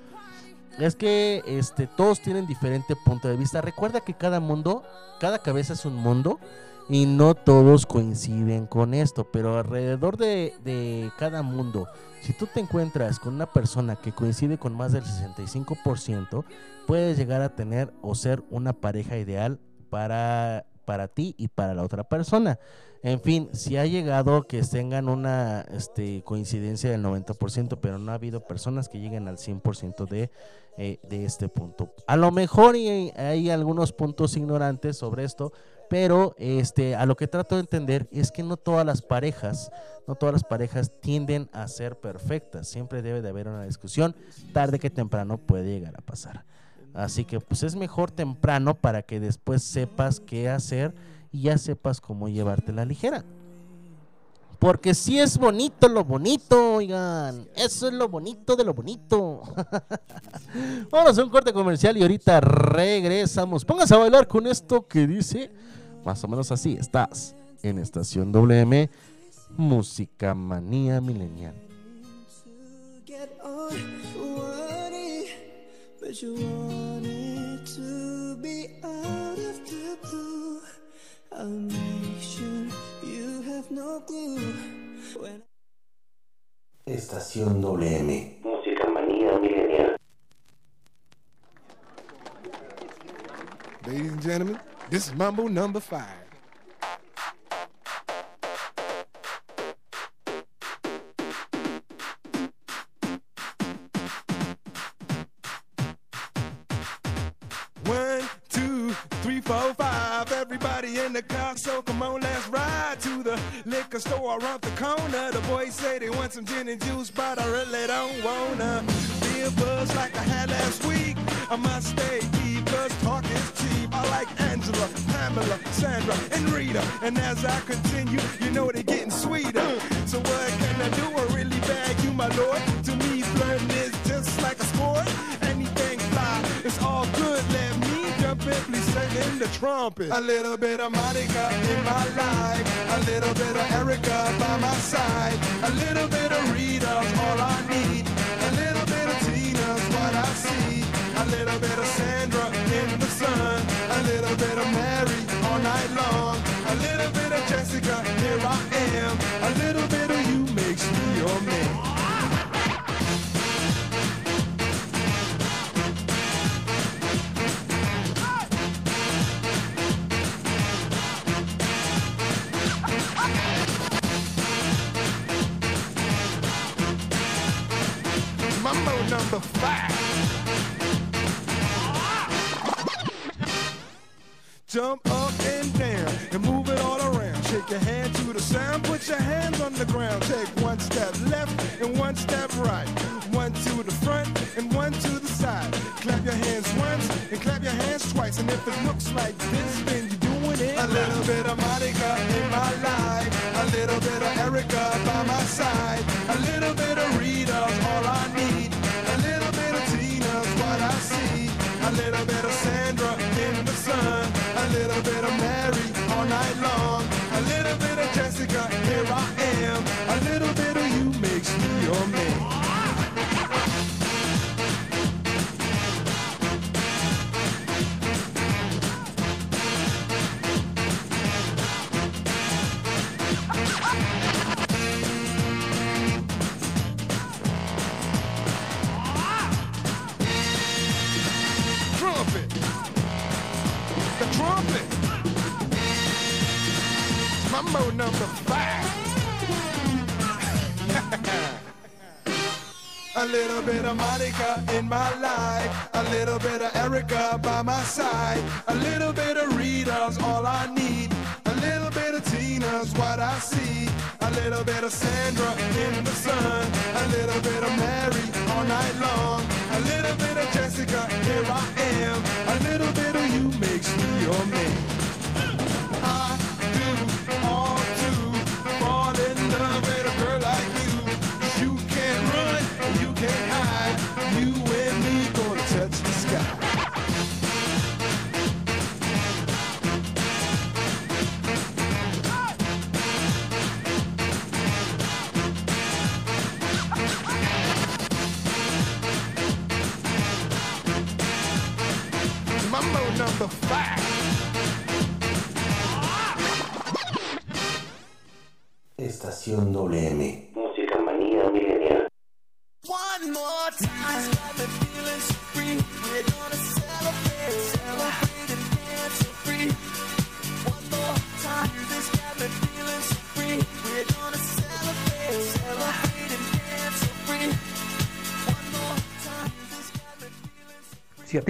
Es que este, todos tienen diferente punto de vista. Recuerda que cada mundo, cada cabeza es un mundo y no todos coinciden con esto. Pero alrededor de, de cada mundo, si tú te encuentras con una persona que coincide con más del 65%, puedes llegar a tener o ser una pareja ideal para, para ti y para la otra persona. En fin, si ha llegado que tengan una este, coincidencia del 90%, pero no ha habido personas que lleguen al 100% de, eh, de este punto. A lo mejor y hay algunos puntos ignorantes sobre esto, pero este, a lo que trato de entender es que no todas las parejas, no todas las parejas tienden a ser perfectas. Siempre debe de haber una discusión, tarde que temprano puede llegar a pasar. Así que pues es mejor temprano para que después sepas qué hacer y ya sepas cómo llevarte la ligera. Porque si es bonito lo bonito, oigan. Eso es lo bonito de lo bonito. Vamos a un corte comercial y ahorita regresamos. Póngase a bailar con esto que dice más o menos así. Estás en Estación WM, Música Manía Milenial. Estación WM. Música manía milenial. Ladies and gentlemen, this is Mambo number five. One, two, three, four, five. Everybody in the car, so come on, let's ride to the liquor store around the corner. The boys say they want some gin and And as I continue, you know they're getting sweeter. So what can I do? I really beg you, my lord. To me, flirting is just like a sport. Anything fly, it's all good. Let me jump in, please sing in the trumpet. A little bit of Monica in my life. A little bit of Erica by my side. A little bit of Rita's all I need.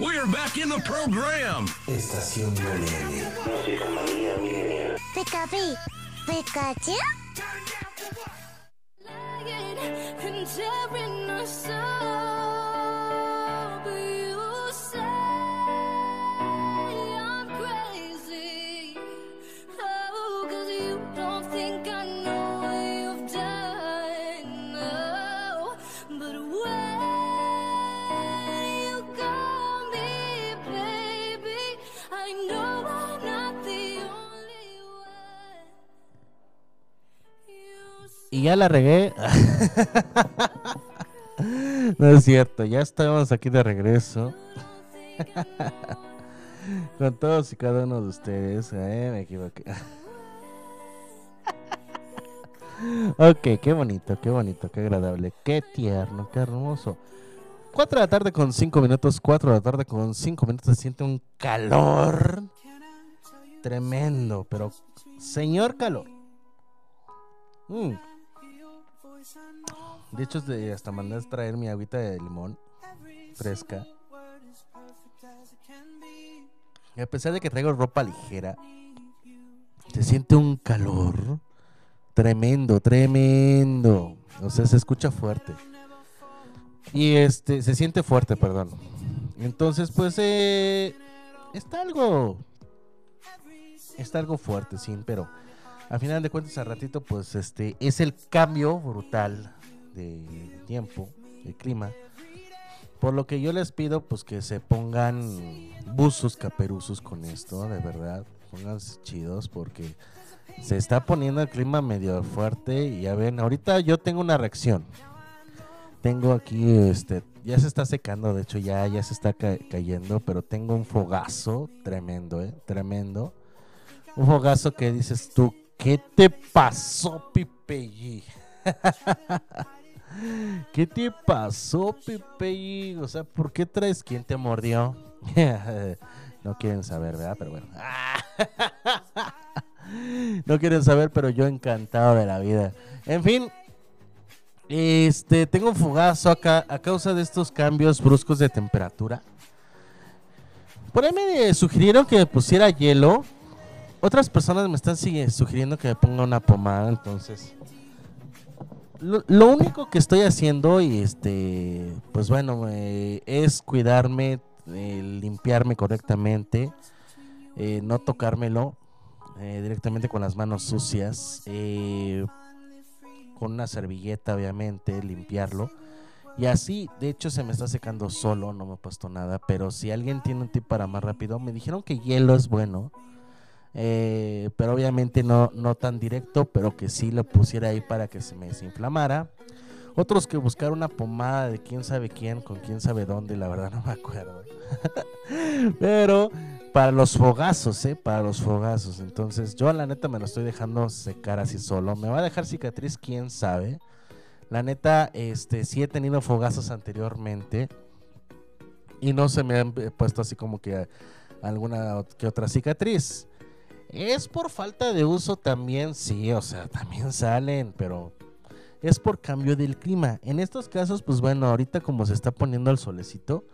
We are back in the program. Estación Millennial. Música María Millennial. Pikachu. Pikachu. Lying and tearing us up. You say I'm crazy. Oh, cause you don't think I know. Y ya la regué. no es cierto, ya estamos aquí de regreso. Con todos y cada uno de ustedes. Eh, me equivoqué. ok, qué bonito, qué bonito, qué agradable, qué tierno, qué hermoso. 4 de la tarde con 5 minutos, 4 de la tarde con 5 minutos, se siente un calor tremendo, pero señor calor. Mm. De hecho, hasta mandas traer mi agüita de limón fresca. Y a pesar de que traigo ropa ligera, se siente un calor tremendo, tremendo. O sea, se escucha fuerte. Y este, se siente fuerte, perdón. Entonces, pues, eh, está algo. Está algo fuerte, sí, pero al final de cuentas, al ratito, pues, este, es el cambio brutal tiempo, de clima. Por lo que yo les pido, pues, que se pongan buzos caperuzos con esto, de verdad. Pónganse chidos porque se está poniendo el clima medio fuerte y ya ven, ahorita yo tengo una reacción. Tengo aquí, este, ya se está secando, de hecho ya, ya se está ca- cayendo, pero tengo un fogazo tremendo, eh, tremendo. Un fogazo que dices tú, ¿qué te pasó, Pipeyi? ¿Qué te pasó, Pipeyi? O sea, ¿por qué traes quién te mordió? no quieren saber, ¿verdad? Pero bueno. no quieren saber, pero yo encantado de la vida. En fin, este, tengo un fugazo acá a causa de estos cambios bruscos de temperatura. Por ahí me sugirieron que me pusiera hielo. Otras personas me están sugiriendo que me ponga una pomada, entonces. Lo, único que estoy haciendo y este, pues bueno, eh, es cuidarme, eh, limpiarme correctamente, eh, no tocármelo directamente con las manos sucias, con una servilleta obviamente, limpiarlo. Y así, de hecho, se me está secando solo, no me he puesto nada. Pero si alguien tiene un tip para más rápido, me dijeron que hielo es bueno. Eh, pero obviamente no, no tan directo, pero que sí lo pusiera ahí para que se me desinflamara. Otros que buscar una pomada de quién sabe quién, con quién sabe dónde, la verdad no me acuerdo. pero para los fogazos, ¿eh? Para los fogazos. Entonces yo la neta me lo estoy dejando secar así solo. Me va a dejar cicatriz, quién sabe. La neta, este, sí he tenido fogazos anteriormente. Y no se me han eh, puesto así como que alguna que otra cicatriz. Es por falta de uso también, sí, o sea, también salen, pero es por cambio del clima. En estos casos, pues bueno, ahorita como se está poniendo el solecito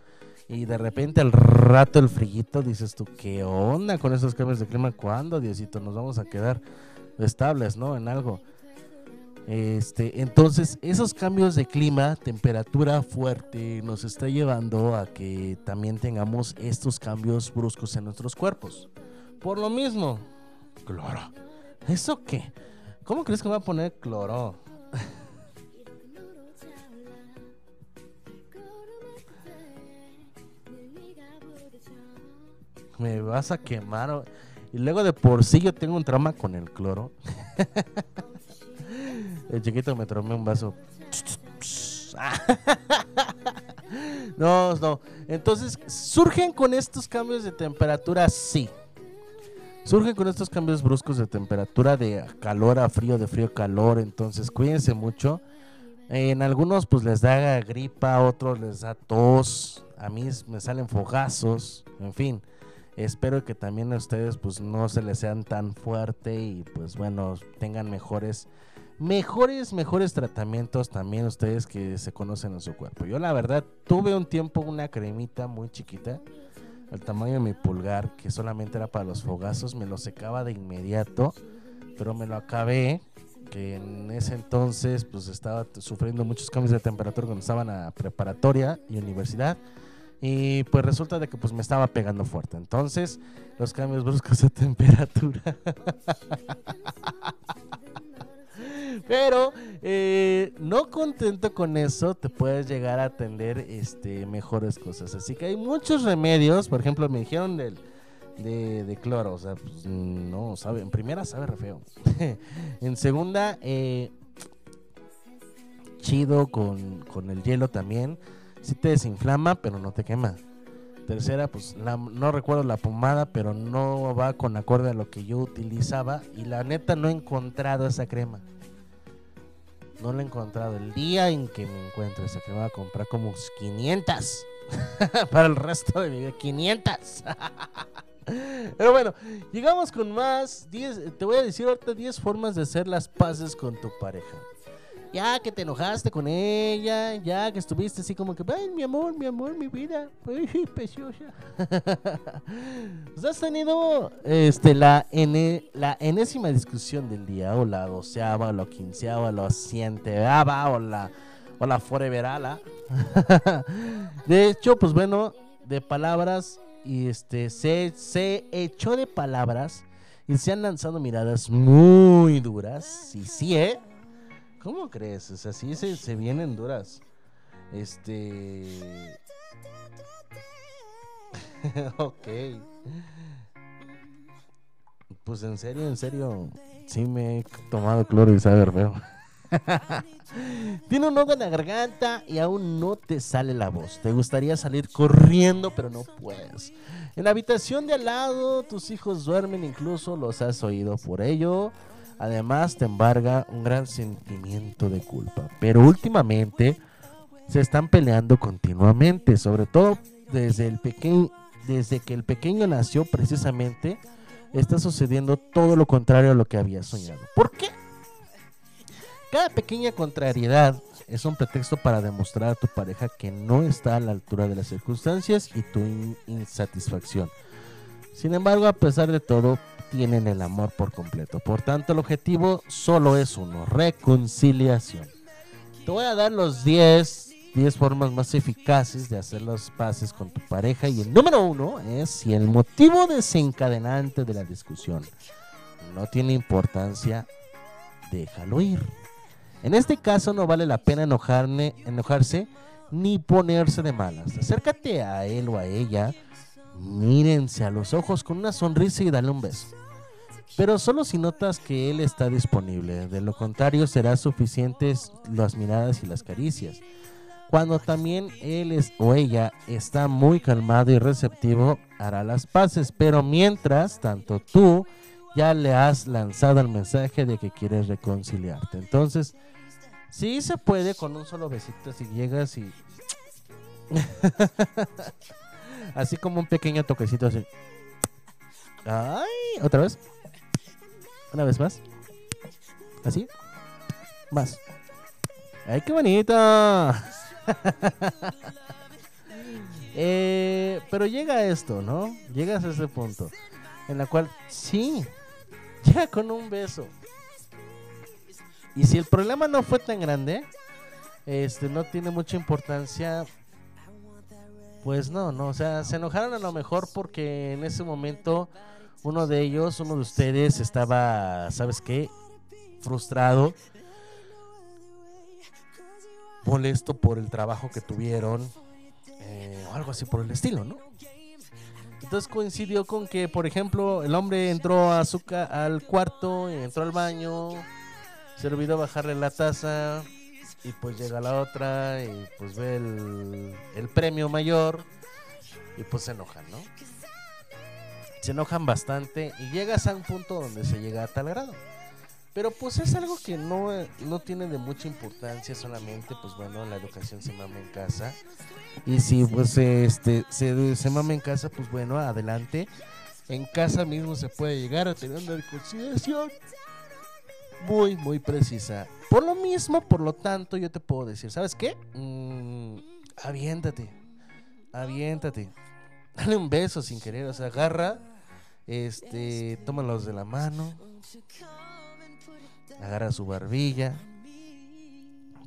y de repente al rato el frillito, dices tú, ¿qué onda con esos cambios de clima? ¿Cuándo, Diosito, nos vamos a quedar estables, ¿no? En algo. Este, entonces, esos cambios de clima, temperatura fuerte, nos está llevando a que también tengamos estos cambios bruscos en nuestros cuerpos. Por lo mismo, cloro. ¿Eso qué? ¿Cómo crees que me va a poner cloro? me vas a quemar. Y luego de por sí yo tengo un trauma con el cloro. el chiquito me tomé un vaso. no, no. Entonces, ¿surgen con estos cambios de temperatura? Sí. Surgen con estos cambios bruscos de temperatura de calor a frío, de frío a calor. Entonces, cuídense mucho. En algunos pues les da gripa, otros les da tos, a mí me salen fogazos, en fin. Espero que también a ustedes pues no se les sean tan fuerte y pues bueno, tengan mejores mejores mejores tratamientos también ustedes que se conocen en su cuerpo. Yo la verdad tuve un tiempo una cremita muy chiquita, el tamaño de mi pulgar, que solamente era para los fogazos, me lo secaba de inmediato, pero me lo acabé que en ese entonces pues estaba sufriendo muchos cambios de temperatura cuando estaba en la preparatoria y universidad y pues resulta de que pues me estaba pegando fuerte. Entonces los cambios bruscos de temperatura pero eh, no contento con eso te puedes llegar a atender este mejores cosas así que hay muchos remedios por ejemplo me dijeron de, de cloro, o sea, pues no, sabe, en primera sabe re feo. en segunda, eh, chido con, con el hielo también. Sí te desinflama, pero no te quema. Tercera, pues la- no recuerdo la pomada, pero no va con acorde a lo que yo utilizaba. Y la neta no he encontrado esa crema. No la he encontrado. El día en que me encuentre esa crema, voy a comprar como 500 para el resto de mi vida. 500. Pero bueno, llegamos con más. 10, te voy a decir ahorita 10 formas de hacer las paces con tu pareja. Ya que te enojaste con ella, ya que estuviste así como que, ay, mi amor, mi amor, mi vida, ay, preciosa. Pues has tenido este, la, ene- la enésima discusión del día, o la doceava, o la quinceava, o la cienteava, o la, o la foreverala. de hecho, pues bueno, de palabras, y este, se, se echó de palabras y se han lanzado miradas muy duras. Y sí, ¿eh? ¿Cómo crees? O sea, sí se, se vienen duras. Este. ok. Pues en serio, en serio. Sí me he tomado cloro y sabe feo. Tiene un nudo en la garganta y aún no te sale la voz. Te gustaría salir corriendo, pero no puedes. En la habitación de al lado, tus hijos duermen, incluso los has oído por ello. Además, te embarga un gran sentimiento de culpa. Pero últimamente se están peleando continuamente, sobre todo desde el pequeño, desde que el pequeño nació, precisamente está sucediendo todo lo contrario a lo que había soñado. ¿Por qué? Cada pequeña contrariedad es un pretexto para demostrar a tu pareja que no está a la altura de las circunstancias y tu in- insatisfacción. Sin embargo, a pesar de todo, tienen el amor por completo. Por tanto, el objetivo solo es uno, reconciliación. Te voy a dar los 10, 10 formas más eficaces de hacer las paces con tu pareja. Y el número uno es si el motivo desencadenante de la discusión no tiene importancia, déjalo ir. En este caso no vale la pena enojarse ni ponerse de malas. Acércate a él o a ella, mírense a los ojos con una sonrisa y dale un beso. Pero solo si notas que él está disponible. De lo contrario será suficientes las miradas y las caricias. Cuando también él o ella está muy calmado y receptivo, hará las paces. Pero mientras, tanto tú ya le has lanzado el mensaje de que quieres reconciliarte. Entonces, sí se puede con un solo besito si llegas y... así como un pequeño toquecito así. Ay, otra vez. Una vez más. Así. Más. Ay, qué bonito. Eh, pero llega esto, ¿no? Llegas a ese punto en la cual sí, ya con un beso. Y si el problema no fue tan grande, este no tiene mucha importancia, pues no, no, o sea, se enojaron a lo mejor porque en ese momento uno de ellos, uno de ustedes estaba, ¿sabes qué? Frustrado, molesto por el trabajo que tuvieron, eh, o algo así por el estilo, ¿no? Entonces coincidió con que, por ejemplo, el hombre entró a su al cuarto, entró al baño, se olvidó bajarle la taza y pues llega la otra y pues ve el, premio mayor y pues se enojan, ¿no? Se enojan bastante y llegas a un punto donde se llega a tal grado. Pero pues es algo que no, no tiene de mucha importancia, solamente pues bueno, la educación se mama en casa. Y si pues este se, se mama en casa, pues bueno, adelante. En casa mismo se puede llegar a tener una reconciliación muy, muy precisa. Por lo mismo, por lo tanto, yo te puedo decir, ¿sabes qué? Mm, aviéntate, aviéntate. Dale un beso sin querer, o sea, agarra, este, tómalos de la mano, agarra su barbilla,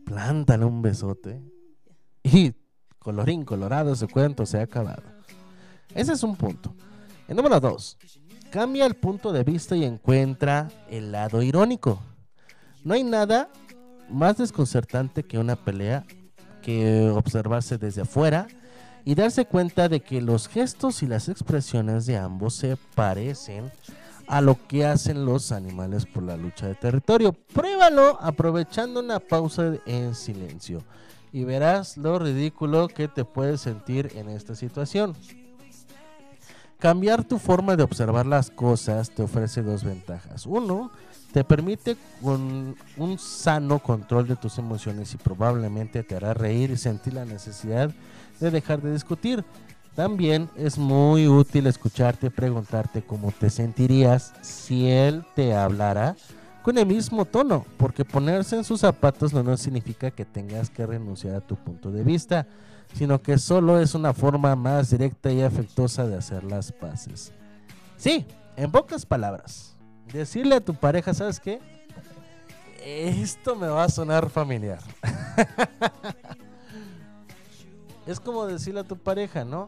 plántale un besote y colorín colorado, ese cuento se ha acabado. Ese es un punto. El número dos, cambia el punto de vista y encuentra el lado irónico. No hay nada más desconcertante que una pelea que observarse desde afuera y darse cuenta de que los gestos y las expresiones de ambos se parecen a lo que hacen los animales por la lucha de territorio. Pruébalo aprovechando una pausa en silencio y verás lo ridículo que te puedes sentir en esta situación. Cambiar tu forma de observar las cosas te ofrece dos ventajas. Uno, te permite con un sano control de tus emociones y probablemente te hará reír y sentir la necesidad de dejar de discutir. También es muy útil escucharte preguntarte cómo te sentirías si él te hablara con el mismo tono, porque ponerse en sus zapatos no, no significa que tengas que renunciar a tu punto de vista, sino que solo es una forma más directa y afectuosa de hacer las paces. Sí, en pocas palabras, decirle a tu pareja, ¿sabes qué? Esto me va a sonar familiar. es como decirle a tu pareja, ¿no?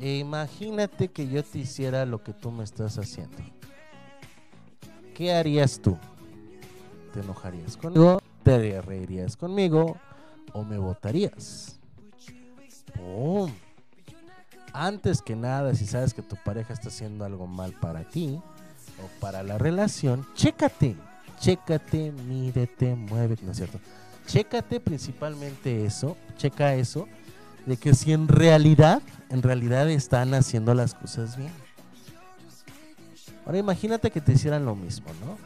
E imagínate que yo te hiciera lo que tú me estás haciendo. ¿Qué harías tú? ¿Te enojarías conmigo? ¿Te reirías conmigo? ¿O me votarías? ¡Pum! Antes que nada, si sabes que tu pareja está haciendo algo mal para ti o para la relación, chécate, chécate, mírete, muévete, ¿no es cierto? Chécate principalmente eso, checa eso, de que si en realidad, en realidad están haciendo las cosas bien. Ahora imagínate que te hicieran lo mismo, ¿no?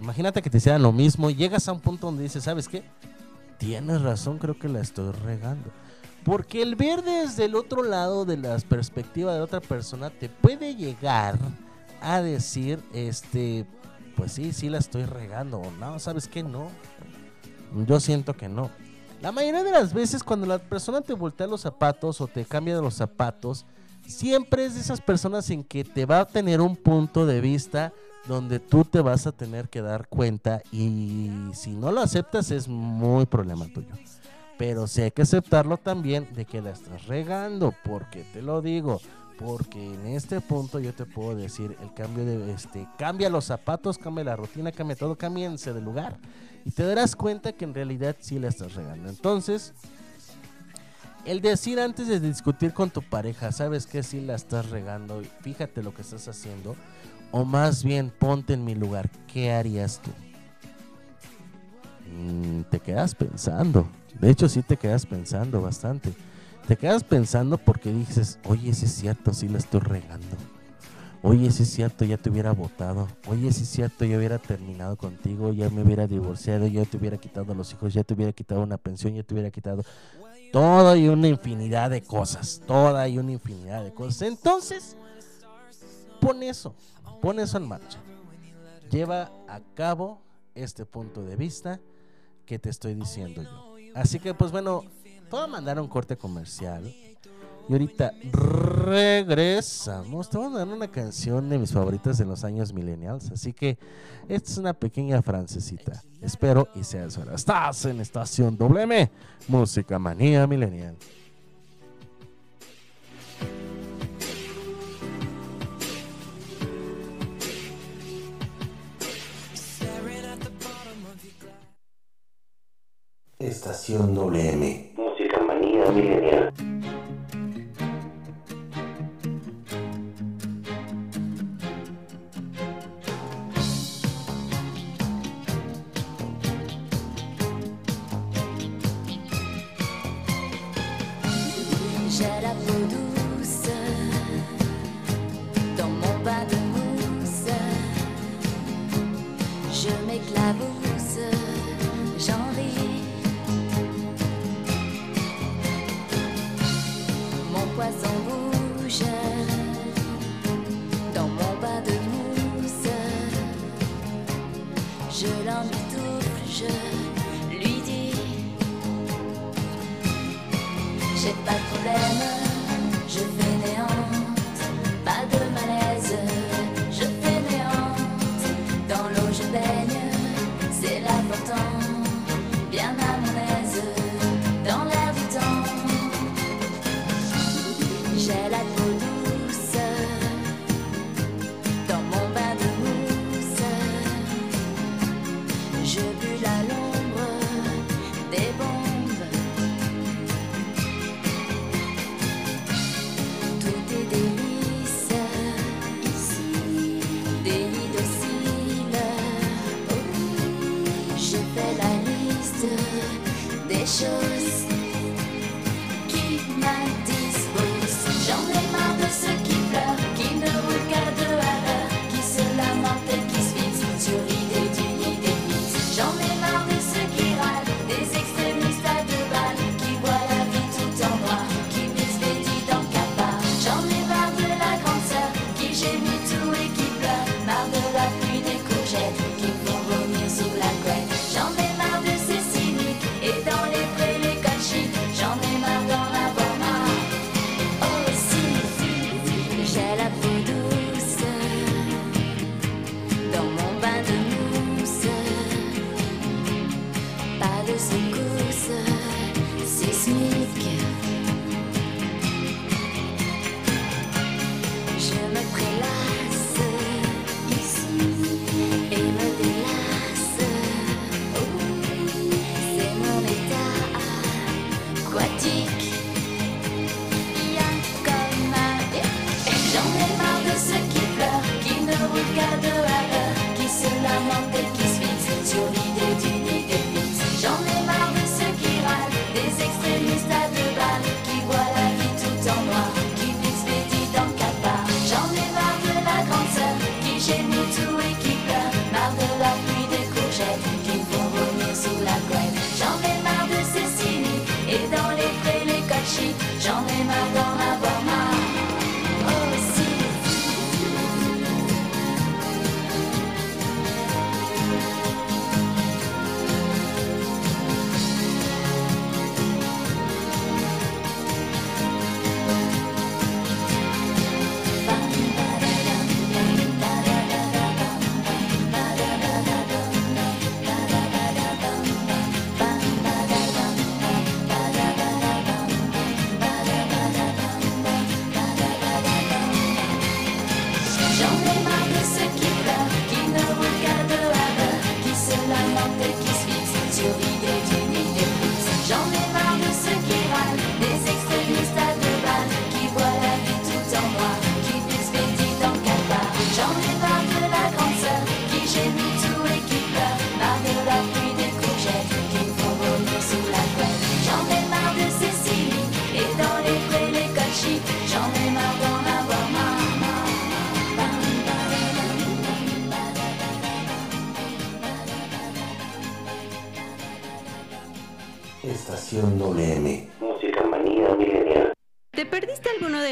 Imagínate que te hicieran lo mismo y llegas a un punto donde dices, ¿sabes qué? Tienes razón, creo que la estoy regando. Porque el ver desde el otro lado de la perspectiva de otra persona te puede llegar a decir, este, pues sí, sí la estoy regando. O no, ¿sabes qué? No. Yo siento que no. La mayoría de las veces cuando la persona te voltea los zapatos o te cambia los zapatos, siempre es de esas personas en que te va a tener un punto de vista donde tú te vas a tener que dar cuenta y si no lo aceptas es muy problema tuyo. Pero sí hay que aceptarlo también de que la estás regando, porque te lo digo, porque en este punto yo te puedo decir el cambio de este cambia los zapatos, cambia la rutina, cambia todo, cámbiense de lugar y te darás cuenta que en realidad sí la estás regando. Entonces, el decir antes de discutir con tu pareja, sabes que sí la estás regando, fíjate lo que estás haciendo, o más bien ponte en mi lugar, ¿qué harías tú? Mm, te quedas pensando. De hecho, sí te quedas pensando bastante. Te quedas pensando porque dices, oye, sí es cierto, sí la estoy regando. Oye, sí es cierto, ya te hubiera votado. Oye, sí es cierto, yo hubiera terminado contigo, ya me hubiera divorciado, ya te hubiera quitado los hijos, ya te hubiera quitado una pensión, ya te hubiera quitado toda y una infinidad de cosas. Toda y una infinidad de cosas. Entonces, pon eso, pon eso en marcha. Lleva a cabo este punto de vista que te estoy diciendo yo. Así que, pues bueno, a mandar un corte comercial. Y ahorita regresamos. Te voy a mandar una canción de mis favoritas de los años millennials. Así que esta es una pequeña francesita. Espero y sea su hora. Estás en estación WM, Música Manía Millennial. Estación WM. Música manía milenial. Then should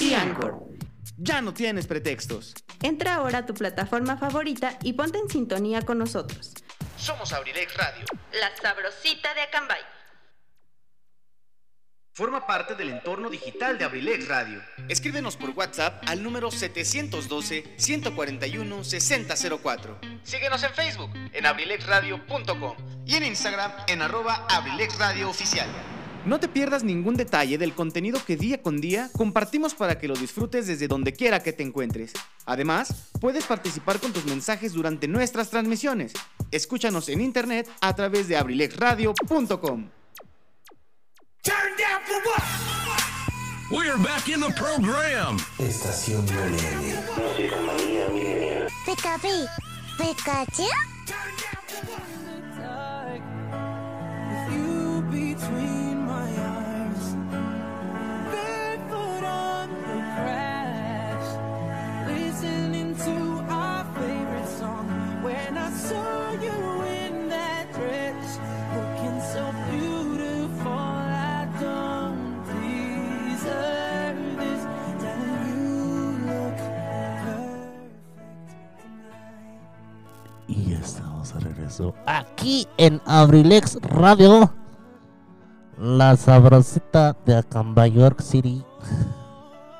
y Anchor. Ya no tienes pretextos. Entra ahora a tu plataforma favorita y ponte en sintonía con nosotros. Somos Abrilex Radio. La sabrosita de Acambay. Forma parte del entorno digital de Abrilex Radio. Escríbenos por WhatsApp al número 712-141-6004. Síguenos en Facebook en abrilexradio.com y en Instagram en arroba abrilexradiooficial. No te pierdas ningún detalle del contenido que día con día compartimos para que lo disfrutes desde donde quiera que te encuentres. Además, puedes participar con tus mensajes durante nuestras transmisiones. Escúchanos en internet a través de abrilexradio.com. We're back in the program. Estación. Música manía. Pikachu, Pikachu. you between Y estamos regreso aquí en Abrilex Radio. La sabrosita de Acambay, York City.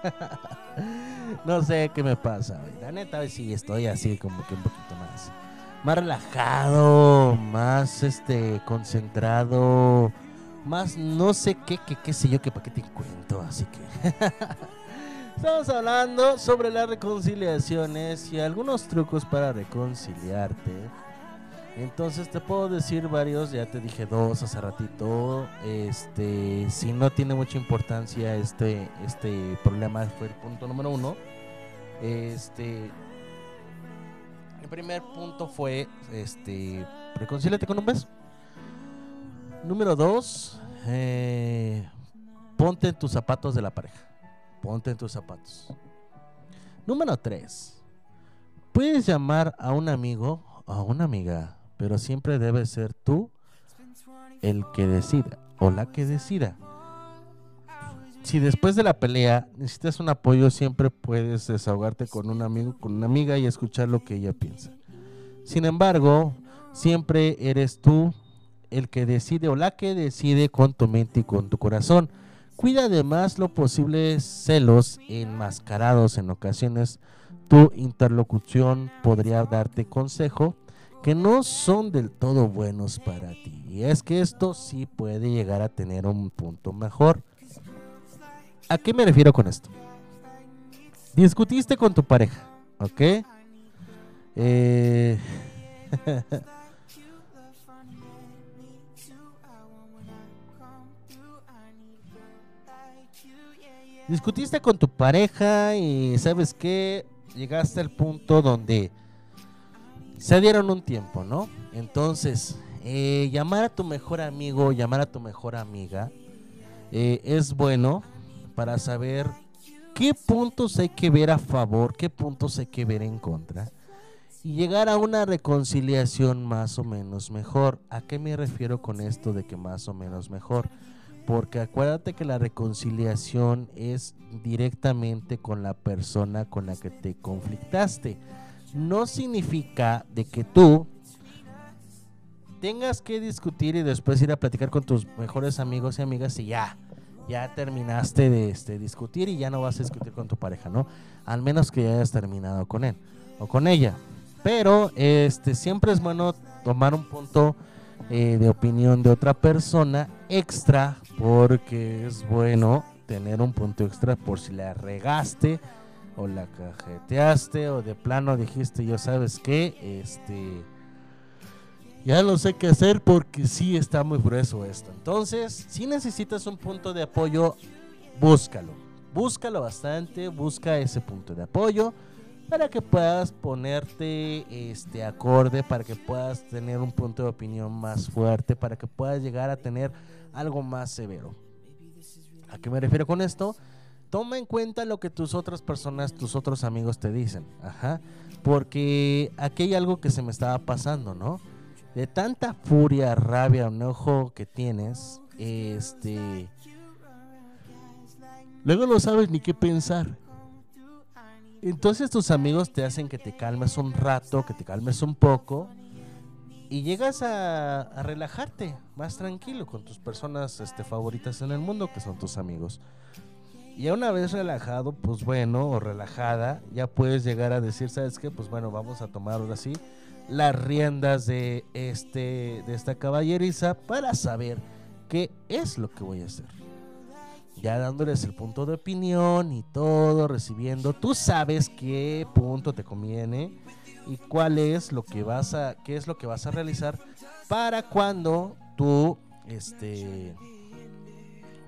no sé qué me pasa. La neta, sí estoy así como que un poquito más. Más relajado, más este concentrado, más no sé qué, qué, qué sé yo, qué para qué te cuento. Así que Estamos hablando sobre las reconciliaciones y algunos trucos para reconciliarte. Entonces te puedo decir varios, ya te dije dos hace ratito. Este, si no tiene mucha importancia este, este problema fue el punto número uno. Este, primer punto fue, este, reconcíliate con un beso. Número dos, eh, ponte en tus zapatos de la pareja. Ponte en tus zapatos. Número 3. Puedes llamar a un amigo o a una amiga, pero siempre debe ser tú el que decida o la que decida. Si después de la pelea necesitas un apoyo, siempre puedes desahogarte con un amigo, con una amiga y escuchar lo que ella piensa. Sin embargo, siempre eres tú el que decide o la que decide con tu mente y con tu corazón. Cuida además lo posible celos enmascarados en ocasiones. Tu interlocución podría darte consejo que no son del todo buenos para ti. Y es que esto sí puede llegar a tener un punto mejor. ¿A qué me refiero con esto? Discutiste con tu pareja, ¿ok? Eh... Discutiste con tu pareja y sabes que llegaste al punto donde se dieron un tiempo, ¿no? Entonces, eh, llamar a tu mejor amigo, llamar a tu mejor amiga, eh, es bueno para saber qué puntos hay que ver a favor, qué puntos hay que ver en contra y llegar a una reconciliación más o menos mejor. ¿A qué me refiero con esto de que más o menos mejor? Porque acuérdate que la reconciliación es directamente con la persona con la que te conflictaste. No significa de que tú tengas que discutir y después ir a platicar con tus mejores amigos y amigas y ya, ya terminaste de este, discutir y ya no vas a discutir con tu pareja, ¿no? Al menos que ya hayas terminado con él o con ella. Pero este siempre es bueno tomar un punto eh, de opinión de otra persona extra porque es bueno tener un punto extra por si la regaste o la cajeteaste o de plano dijiste yo sabes qué este ya no sé qué hacer porque sí está muy grueso esto entonces si necesitas un punto de apoyo búscalo búscalo bastante busca ese punto de apoyo para que puedas ponerte este acorde, para que puedas tener un punto de opinión más fuerte, para que puedas llegar a tener algo más severo. ¿A qué me refiero con esto? Toma en cuenta lo que tus otras personas, tus otros amigos te dicen. Ajá. Porque aquí hay algo que se me estaba pasando, ¿no? De tanta furia, rabia, enojo que tienes, este. Luego no sabes ni qué pensar. Entonces tus amigos te hacen que te calmes un rato, que te calmes un poco y llegas a, relajarte más tranquilo con tus personas este, favoritas en el mundo, que son tus amigos. Y una vez relajado, pues bueno, o relajada, ya puedes llegar a decir, ¿sabes qué? Pues bueno, vamos a tomar ahora sí las riendas de, este, de esta caballeriza para saber qué es lo que voy a hacer. Ya dándoles el punto de opinión y todo, recibiendo, tú sabes qué punto te conviene y cuál es lo que vas a, qué es lo que vas a realizar para cuando tú, este,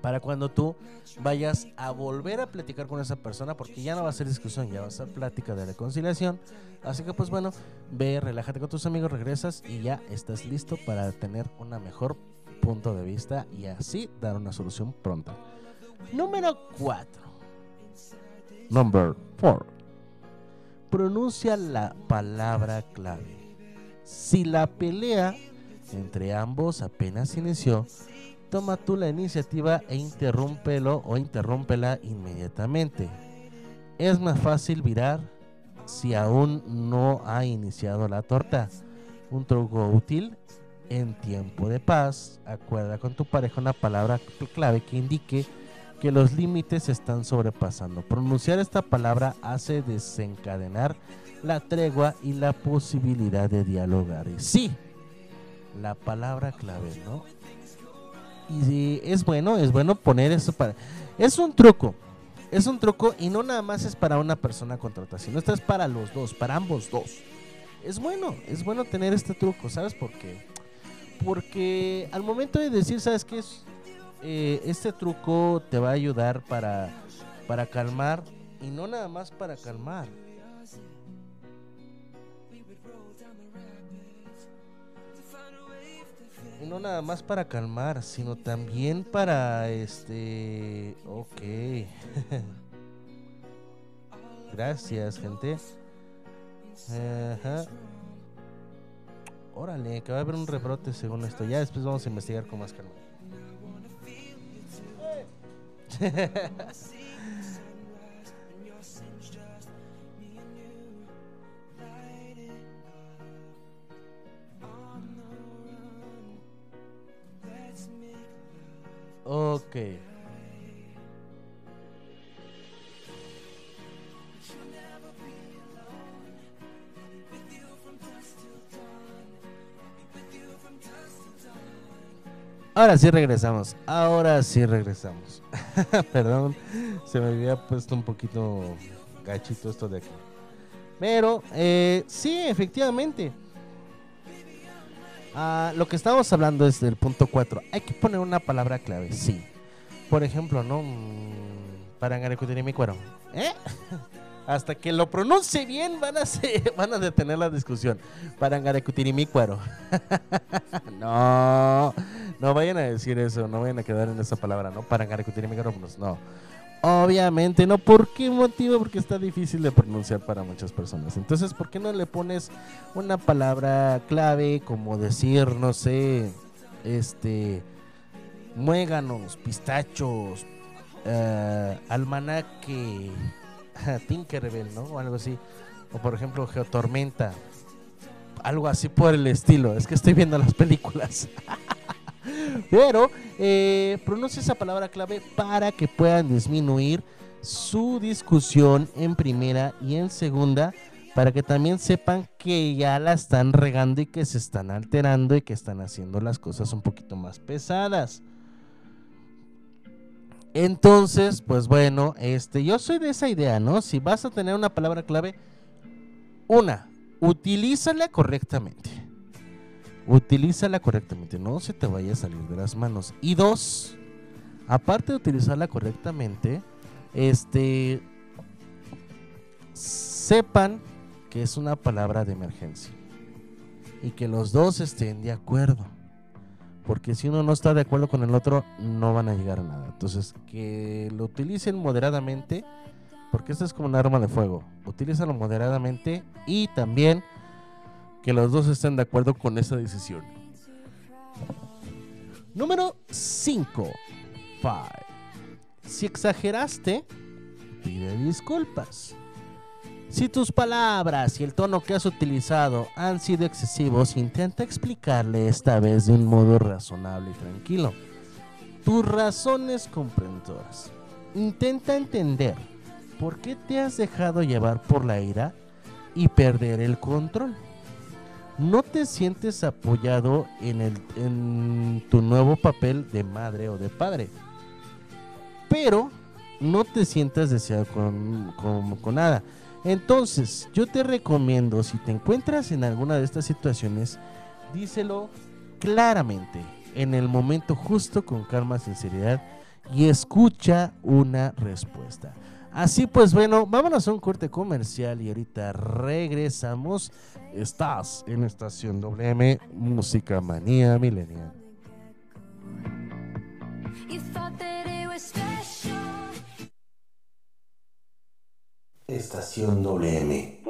para cuando tú vayas a volver a platicar con esa persona, porque ya no va a ser discusión, ya va a ser plática de reconciliación. Así que pues bueno, ve, relájate con tus amigos, regresas y ya estás listo para tener una mejor punto de vista y así dar una solución pronta. Número 4. Number 4. Pronuncia la palabra clave. Si la pelea entre ambos apenas inició, toma tú la iniciativa e interrúmpelo o interrúmpela inmediatamente. Es más fácil virar si aún no ha iniciado la torta. Un truco útil en tiempo de paz. Acuerda con tu pareja una palabra clave que indique que los límites se están sobrepasando. Pronunciar esta palabra hace desencadenar la tregua y la posibilidad de dialogar. Y sí, la palabra clave, ¿no? Y es bueno, es bueno poner eso para... Es un truco, es un truco y no nada más es para una persona contratación, esto es para los dos, para ambos dos. Es bueno, es bueno tener este truco, ¿sabes por qué? Porque al momento de decir, ¿sabes qué es? Eh, este truco te va a ayudar para, para calmar y no nada más para calmar. No nada más para calmar, sino también para este... Ok. Gracias, gente. Ajá. Órale, que va a haber un rebrote según esto. Ya después vamos a investigar con más calma. ok. Ahora sí regresamos. Ahora sí regresamos. Perdón, se me había puesto un poquito gachito esto de aquí. Pero, eh, sí, efectivamente. Ah, lo que estamos hablando es del punto 4. Hay que poner una palabra clave, sí. Por ejemplo, ¿no? Mm, Parangarecutirimi cuero. ¿Eh? Hasta que lo pronuncie bien van a, se- van a detener la discusión. Parangarecutirimi cuero. no, no vayan a decir eso, no vayan a quedar en esa palabra, ¿no? Parangarecutirimi cuero, pues no. Obviamente, ¿no? ¿Por qué motivo? Porque está difícil de pronunciar para muchas personas. Entonces, ¿por qué no le pones una palabra clave como decir, no sé, este, muéganos, pistachos, eh, almanaque, Tinkerbell, ¿no? O algo así. O por ejemplo, Geotormenta. Algo así por el estilo. Es que estoy viendo las películas. Pero eh, pronuncia esa palabra clave para que puedan disminuir su discusión en primera y en segunda, para que también sepan que ya la están regando y que se están alterando y que están haciendo las cosas un poquito más pesadas. Entonces, pues bueno, este, yo soy de esa idea, ¿no? Si vas a tener una palabra clave, una, utilízala correctamente. Utilízala correctamente, no se te vaya a salir de las manos. Y dos, aparte de utilizarla correctamente, este, sepan que es una palabra de emergencia y que los dos estén de acuerdo. Porque si uno no está de acuerdo con el otro, no van a llegar a nada. Entonces, que lo utilicen moderadamente, porque esto es como un arma de fuego. Utilízalo moderadamente y también que los dos estén de acuerdo con esa decisión. Número 5. Si exageraste, pide disculpas. Si tus palabras y el tono que has utilizado han sido excesivos, intenta explicarle esta vez de un modo razonable y tranquilo. Tus razones comprensoras. Intenta entender por qué te has dejado llevar por la ira y perder el control. No te sientes apoyado en, el, en tu nuevo papel de madre o de padre. Pero no te sientas deseado con, con- nada. Entonces, yo te recomiendo, si te encuentras en alguna de estas situaciones, díselo claramente, en el momento justo, con calma, sinceridad, y escucha una respuesta. Así pues, bueno, vámonos a un corte comercial y ahorita regresamos. Estás en Estación WM, Música Manía special. Estación WM.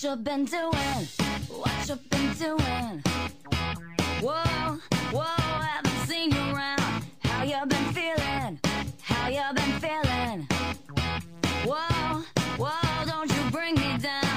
What you been doing? What you been doing? Whoa, whoa, haven't seen you around. How you been feeling? How you been feeling? Whoa, whoa, don't you bring me down.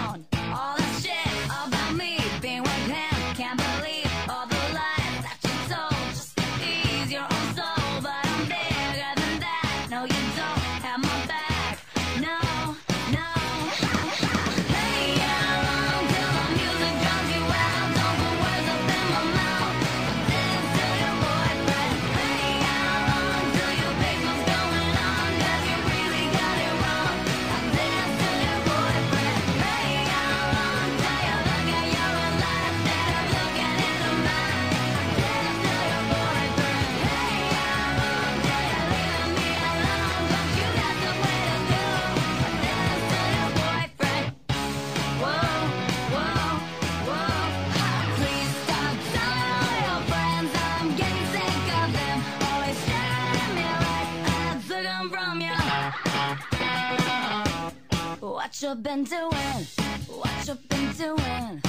What you been doing? What you been doing?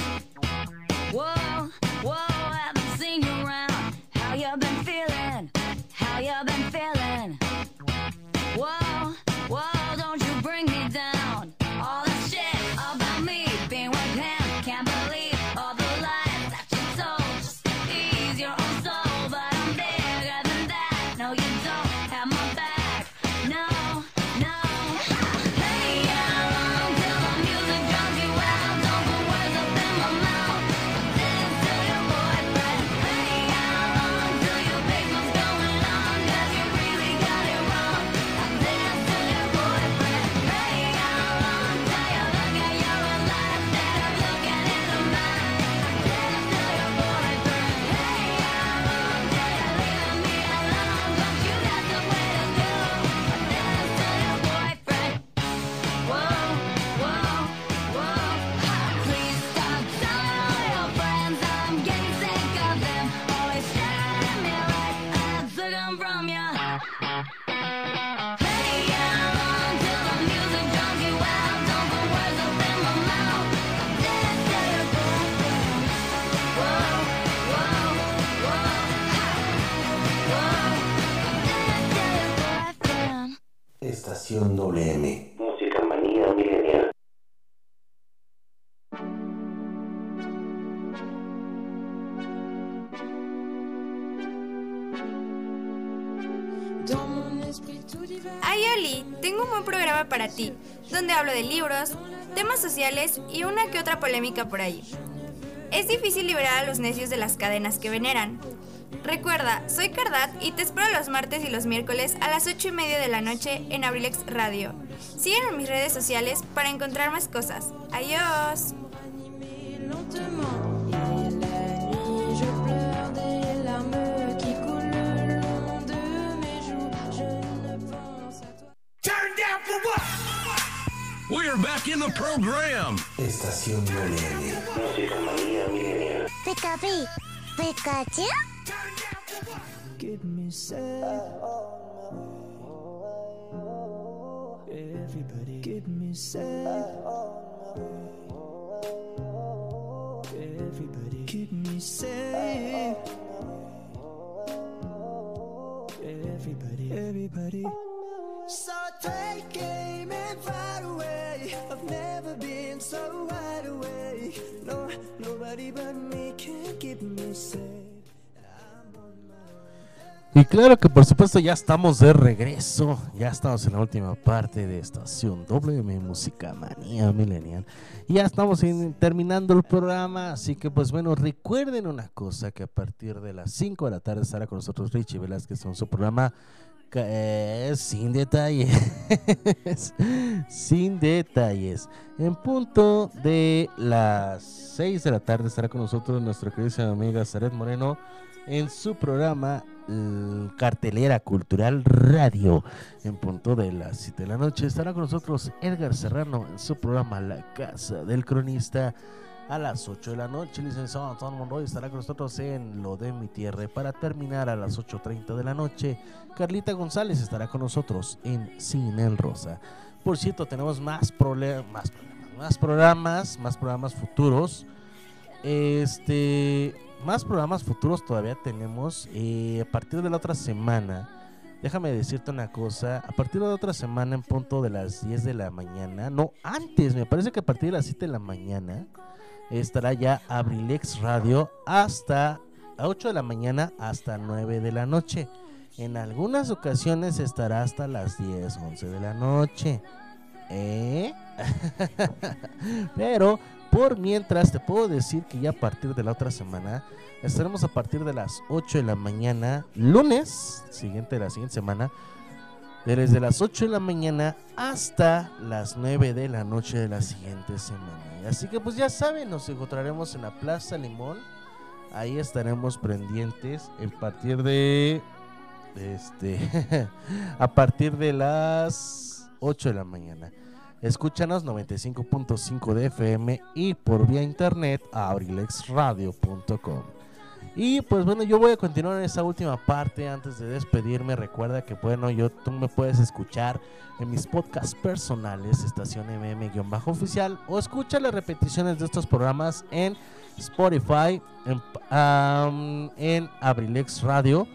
Whoa, whoa, haven't seen you around. How you been feeling? How you been feeling? Estación WM. Música manía milenial. Ay, Oli, tengo un buen programa para ti, donde hablo de libros, temas sociales y una que otra polémica por ahí. Es difícil liberar a los necios de las cadenas que veneran. Recuerda, soy Cardat y te espero los martes y los miércoles a las 8 y media de la noche en Abrilex Radio. Sígueme en mis redes sociales para encontrar más cosas. Adiós. Turn down for what? We're back in the program. Estación WM. Música manía. Pikachu, Pikachu. Get me sad. Everybody get me sad. Everybody keep me safe. Everybody, everybody. So take aim and fire away. I've never been so wide awake. No, nobody but me can keep me safe. Y claro que por supuesto ya estamos de regreso, ya estamos en la última parte de Estación WM Música Manía Millennial. Y ya estamos terminando el programa, así que pues bueno, recuerden una cosa, que a partir de las 5 de la tarde estará con nosotros Richie Velázquez en su programa Sin Detalles. sin Detalles. En punto de las 6 de la tarde estará con nosotros nuestra querida amiga Zaret Moreno en su programa Cartelera Cultural Radio. En punto de las 7 de la noche estará con nosotros Edgar Serrano en su programa La Casa del Cronista. A las 8 de la noche, licenciado Antonio Monroy estará con nosotros en Lo de mi Tierra. Para terminar a las 8.30 de la noche, Carlita González estará con nosotros en Cine el Rosa. Por cierto, tenemos más problemas, más programas, más programas futuros. Este, más programas futuros todavía tenemos. eh, a partir de la otra semana, déjame decirte una cosa. A partir de la otra semana, en punto de las 10 de la mañana, no antes, me parece que a partir de las 7 de la mañana estará ya Abrilex Radio hasta a 8 de la mañana hasta 9 de la noche. En algunas ocasiones estará hasta las 10, 11 de la noche. ¿Eh? Pero por mientras te puedo decir que ya a partir de la otra semana estaremos a partir de las 8 de la mañana, lunes, siguiente de la siguiente semana, desde las 8 de la mañana hasta las 9 de la noche de la siguiente semana. Así que pues ya saben, nos encontraremos en la Plaza Limón. Ahí estaremos pendientes a partir de este a partir de las 8 de la mañana. Escúchanos 95.5 de FM y por vía internet a abrilexradio.com. Y pues bueno, yo voy a continuar en esta última parte antes de despedirme. Recuerda que bueno, yo tú me puedes escuchar en mis podcasts personales, estación MM-oficial, o escucha las repeticiones de estos programas en Spotify, en, en Abrilex Radio.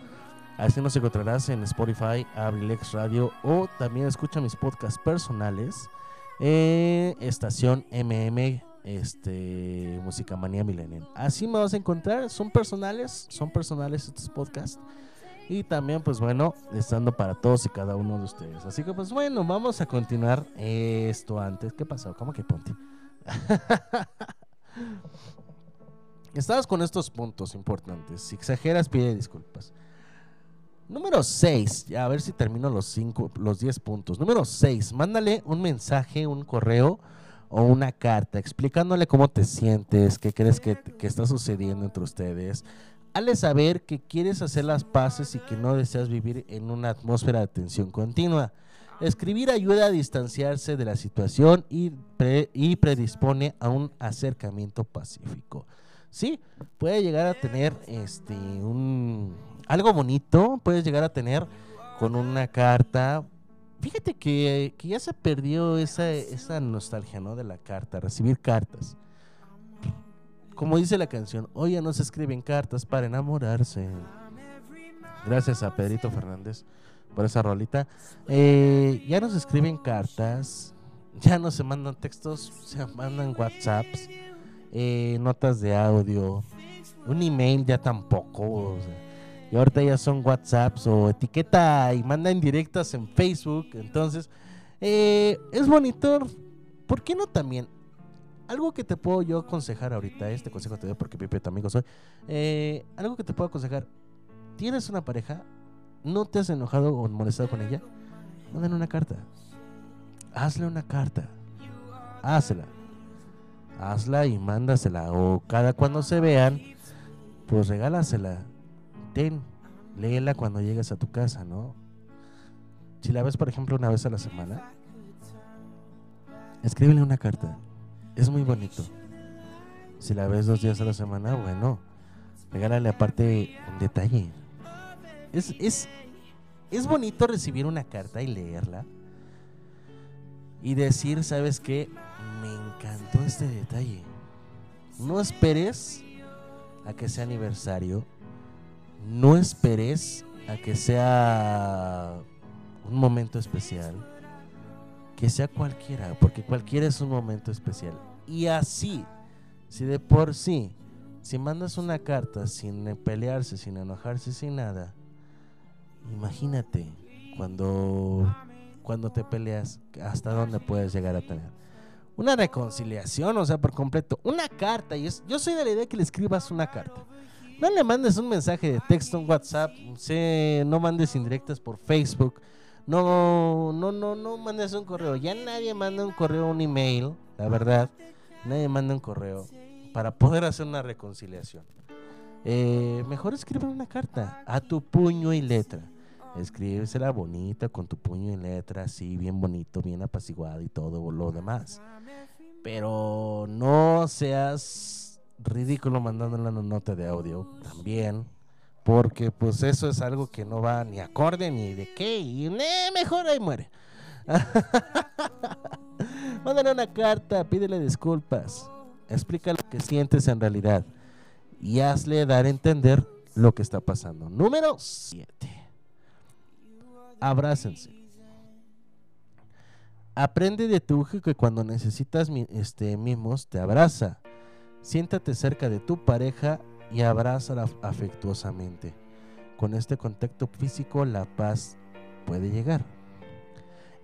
Así nos encontrarás en Spotify, Abrilex Radio, o también escucha mis podcasts personales estación MM este Música Manía Millennial. Así me vas a encontrar, son personales, son personales estos podcasts. Y también, pues bueno, estando para todos y cada uno de ustedes. Así que, pues bueno, vamos a continuar esto antes. ¿Qué pasó? ¿Cómo que ponte? Estabas con estos puntos importantes. Si exageras, pide disculpas. Número 6, a ver si termino los cinco, los 10 puntos. Número 6, mándale un mensaje, un correo o una carta explicándole cómo te sientes, qué crees que, que está sucediendo entre ustedes. Hazle saber que quieres hacer las paces y que no deseas vivir en una atmósfera de tensión continua. Escribir ayuda a distanciarse de la situación y, y predispone a un acercamiento pacífico. Sí, puede llegar a tener este un algo bonito, puedes llegar a tener con una carta. Fíjate que, que ya se perdió esa, esa nostalgia, ¿no? De la carta, recibir cartas. Como dice la canción, hoy ya no se escriben cartas para enamorarse. Gracias a Pedrito Fernández por esa rolita. Eh, ya no se escriben cartas, ya no se mandan textos, se mandan WhatsApps, eh, notas de audio, un email ya tampoco. Y ahorita ya son WhatsApps o etiqueta y mandan directas en Facebook. Entonces, eh, es bonito. ¿Por qué no también? Algo que te puedo yo aconsejar ahorita, este consejo te doy porque Pipe tu amigo soy. eh, algo que te puedo aconsejar. ¿Tienes una pareja? ¿No te has enojado o molestado con ella? Mándale una carta. Hazle una carta. Hazla. Hazla y mándasela. O cada cuando se vean, pues regálasela. Ten, léela cuando llegues a tu casa, ¿no? Si la ves, por ejemplo, una vez a la semana, escríbele una carta. Es muy bonito. Si la ves dos días a la semana, bueno, regálale aparte un detalle. Es, es, es bonito recibir una carta y leerla y decir, ¿sabes qué? Me encantó este detalle. No esperes a que sea aniversario. No esperes a que sea un momento especial. Que sea cualquiera, porque cualquiera es un momento especial. Y así, si de por sí, si mandas una carta sin pelearse, sin enojarse, sin nada, imagínate cuando, cuando te peleas, hasta dónde puedes llegar a tener. Una reconciliación, o sea, por completo. Una carta. Y yo soy de la idea que le escribas una carta. No le mandes un mensaje de texto, un WhatsApp. sé, no mandes indirectas por Facebook. No, no, no, no mandes un correo. Ya nadie manda un correo, un email, la verdad. Nadie manda un correo para poder hacer una reconciliación. Eh, mejor escribe una carta a tu puño y letra. Escríbesela bonita con tu puño y letra, así, bien bonito, bien apaciguado y todo lo demás. Pero no seas ridículo mandándole una nota de audio también. Porque pues eso es algo que no va ni acorde ni de qué. Y mejor ahí muere. Mándale una carta, pídele disculpas. Explica lo que sientes en realidad. Y hazle dar a entender lo que está pasando. Número 7. Abrácense. Aprende de tu hijo que cuando necesitas este, mimos, te abraza. Siéntate cerca de tu pareja y abrázala afectuosamente. Con este contacto físico, la paz puede llegar.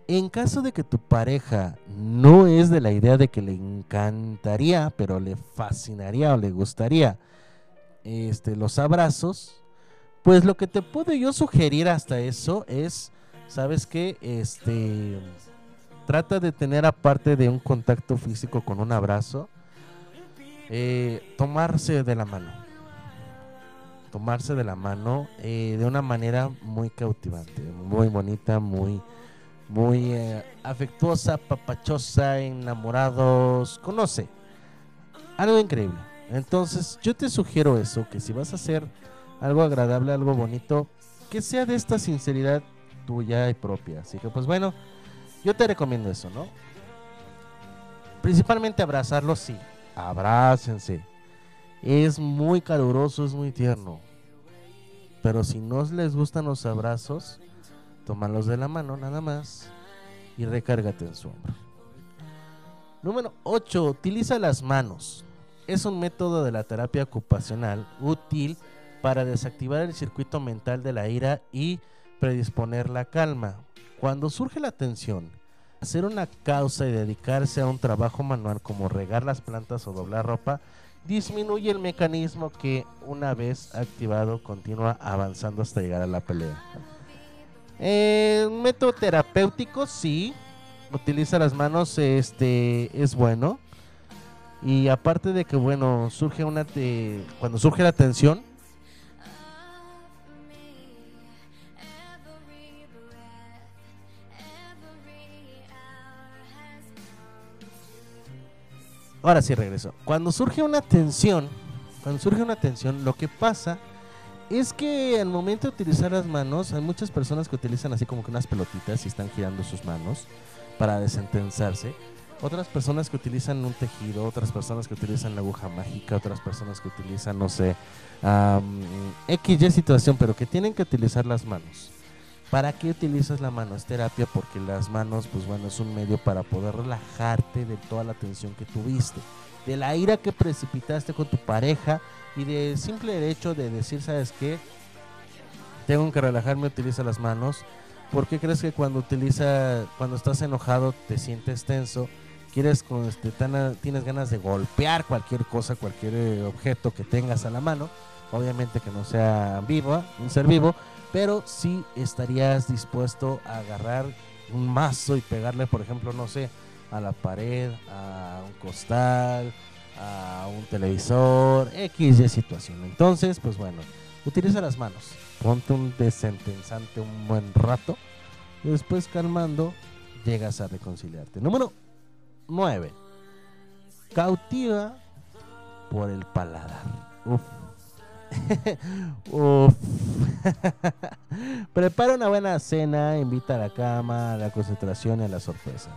En caso de que tu pareja no es de la idea de que le encantaría, pero le fascinaría o le gustaría este, los abrazos, pues lo que te puedo yo sugerir hasta eso es, ¿sabes qué? Este, trata de tener aparte de un contacto físico con un abrazo, eh, tomarse de la mano. Tomarse de la mano eh, de una manera muy cautivante, muy bonita, muy, muy eh, afectuosa, papachosa, enamorados, conoce. Algo increíble. Entonces, yo te sugiero eso, que si vas a hacer algo agradable, algo bonito, que sea de esta sinceridad tuya y propia. Así que, pues bueno, yo te recomiendo eso, ¿no? Principalmente abrazarlos, sí. Abrácense. Es muy caluroso, es muy tierno. Pero si no les gustan los abrazos, tómalos de la mano nada más y recárgate en su hombro. Número 8. Utiliza las manos. Es un método de la terapia ocupacional útil para desactivar el circuito mental de la ira y predisponer la calma. Cuando surge la tensión, hacer una causa y dedicarse a un trabajo manual como regar las plantas o doblar ropa disminuye el mecanismo que una vez activado continúa avanzando hasta llegar a la pelea. Método terapéutico sí, utiliza las manos, este es bueno. Y aparte de que bueno, surge una te- cuando surge la tensión, Ahora sí regreso. Cuando surge una tensión, cuando surge una tensión, lo que pasa es que al momento de utilizar las manos, hay muchas personas que utilizan así como que unas pelotitas y están girando sus manos para desentensarse. Otras personas que utilizan un tejido, otras personas que utilizan la aguja mágica, otras personas que utilizan, no sé, am, X, situación, pero que tienen que utilizar las manos. ¿Para qué utilizas la mano? Es terapia porque las manos, pues bueno, es un medio para poder relajarte de toda la tensión que tuviste, de la ira que precipitaste con tu pareja y de simple hecho de decir, ¿sabes qué? Tengo que relajarme, utiliza las manos. ¿Por qué crees que cuando utiliza, cuando estás enojado, te sientes tenso? Quieres, este, tienes ganas de golpear cualquier cosa, cualquier eh, objeto que tengas a la mano. Obviamente que no sea vivo, un ser vivo, pero sí estarías dispuesto a agarrar un mazo y pegarle, por ejemplo, no sé, a la pared, a un costal, a un televisor, X y situación. Entonces, pues bueno, utiliza las manos, ponte un desentensante un buen rato y después calmando llegas a reconciliarte. Número 9. Cautiva por el paladar. Uf. Prepara una buena cena, invita a la cama, a la concentración y a la sorpresa,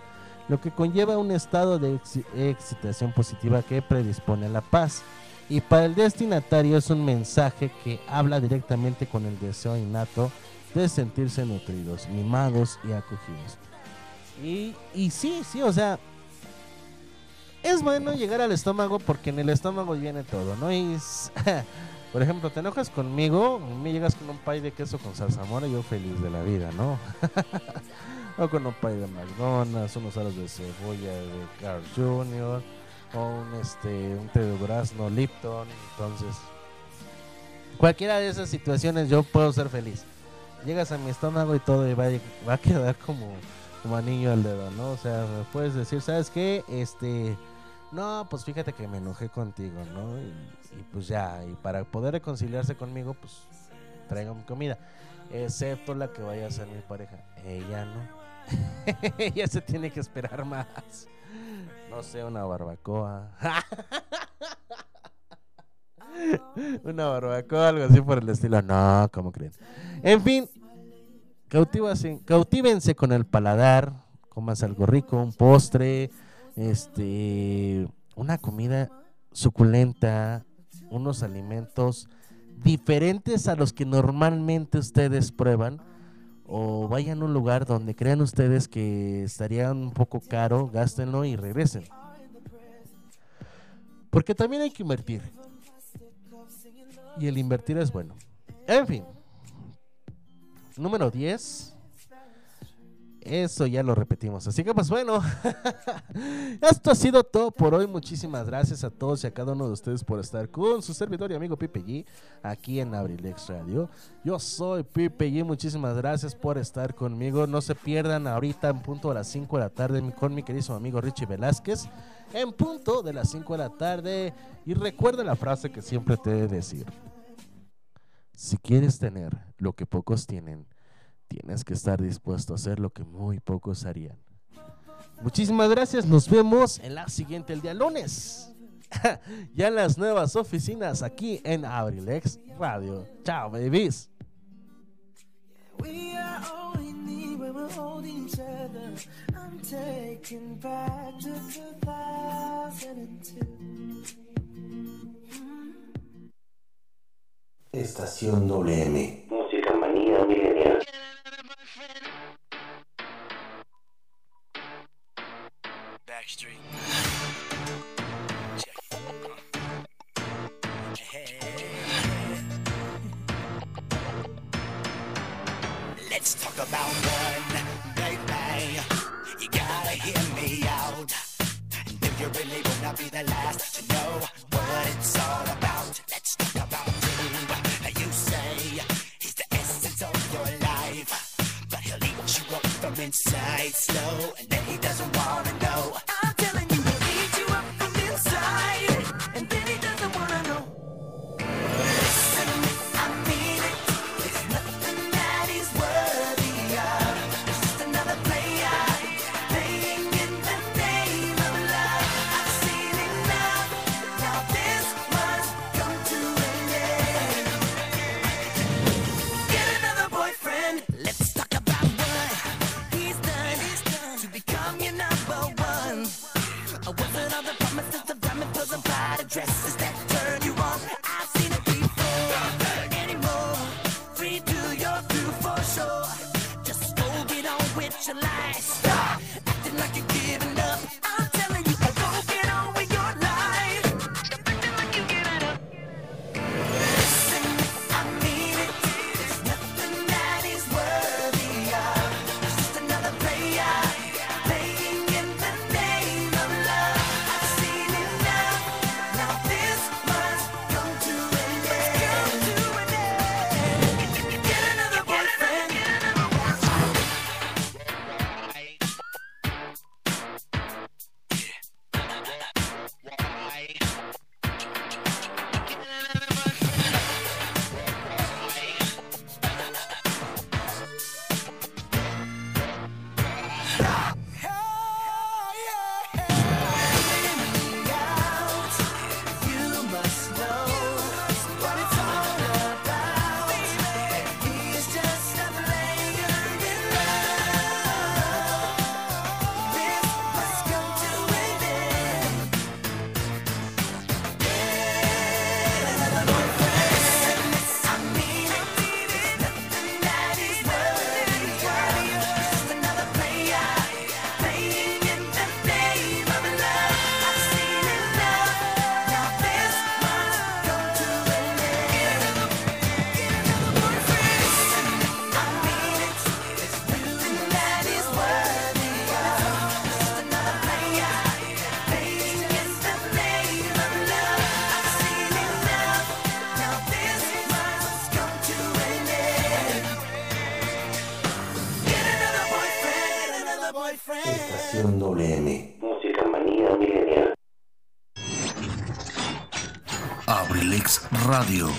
lo que conlleva un estado de excitación positiva que predispone a la paz. Y para el destinatario es un mensaje que habla directamente con el deseo innato de sentirse nutridos, mimados y acogidos. Y, sí, sí, o sea, es bueno llegar al estómago porque en el estómago viene todo, ¿no? Y por ejemplo, te enojas conmigo, me llegas con un pay de queso con salsa mora, yo feliz de la vida, ¿no? o con un pay de McDonald's, unos aros de cebolla de Carl Jr., o un, este, un té de durazno Lipton, entonces... Cualquiera de esas situaciones yo puedo ser feliz. Llegas a mi estómago y todo y va, va a quedar como, como anillo al dedo, ¿no? O sea, puedes decir, ¿sabes qué? Este, no, pues fíjate que me enojé contigo, ¿no? Y, pues ya, y para poder reconciliarse conmigo, pues traigo mi comida. Excepto la que vaya a ser mi pareja. Ella no. Ella se tiene que esperar más. No sé, una barbacoa. una barbacoa, algo así por el estilo. No, ¿cómo creen? En fin, cautívense con el paladar. Comas algo rico, un postre, este, una comida suculenta, unos alimentos diferentes a los que normalmente ustedes prueban o vayan a un lugar donde crean ustedes que estaría un poco caro, gástenlo y regresen. Porque también hay que invertir. Y el invertir es bueno. En fin. Número 10. Eso ya lo repetimos. Así que pues bueno. Esto ha sido todo por hoy. Muchísimas gracias a todos y a cada uno de ustedes por estar con su servidor y amigo Pipe G aquí en Abrilex Radio. Yo soy Pipe G. Muchísimas gracias por estar conmigo. No se pierdan ahorita en punto a las 5 de la tarde con mi querido amigo Richie Velázquez. En punto de las 5 de la tarde. Y recuerda la frase que siempre te he de decir. Si quieres tener lo que pocos tienen, tienes que estar dispuesto a hacer lo que muy pocos harían. Muchísimas gracias, nos vemos en la siguiente, el día lunes, ya en las nuevas oficinas aquí en Abrilex Radio. Chao, babies. Estación WM Radio.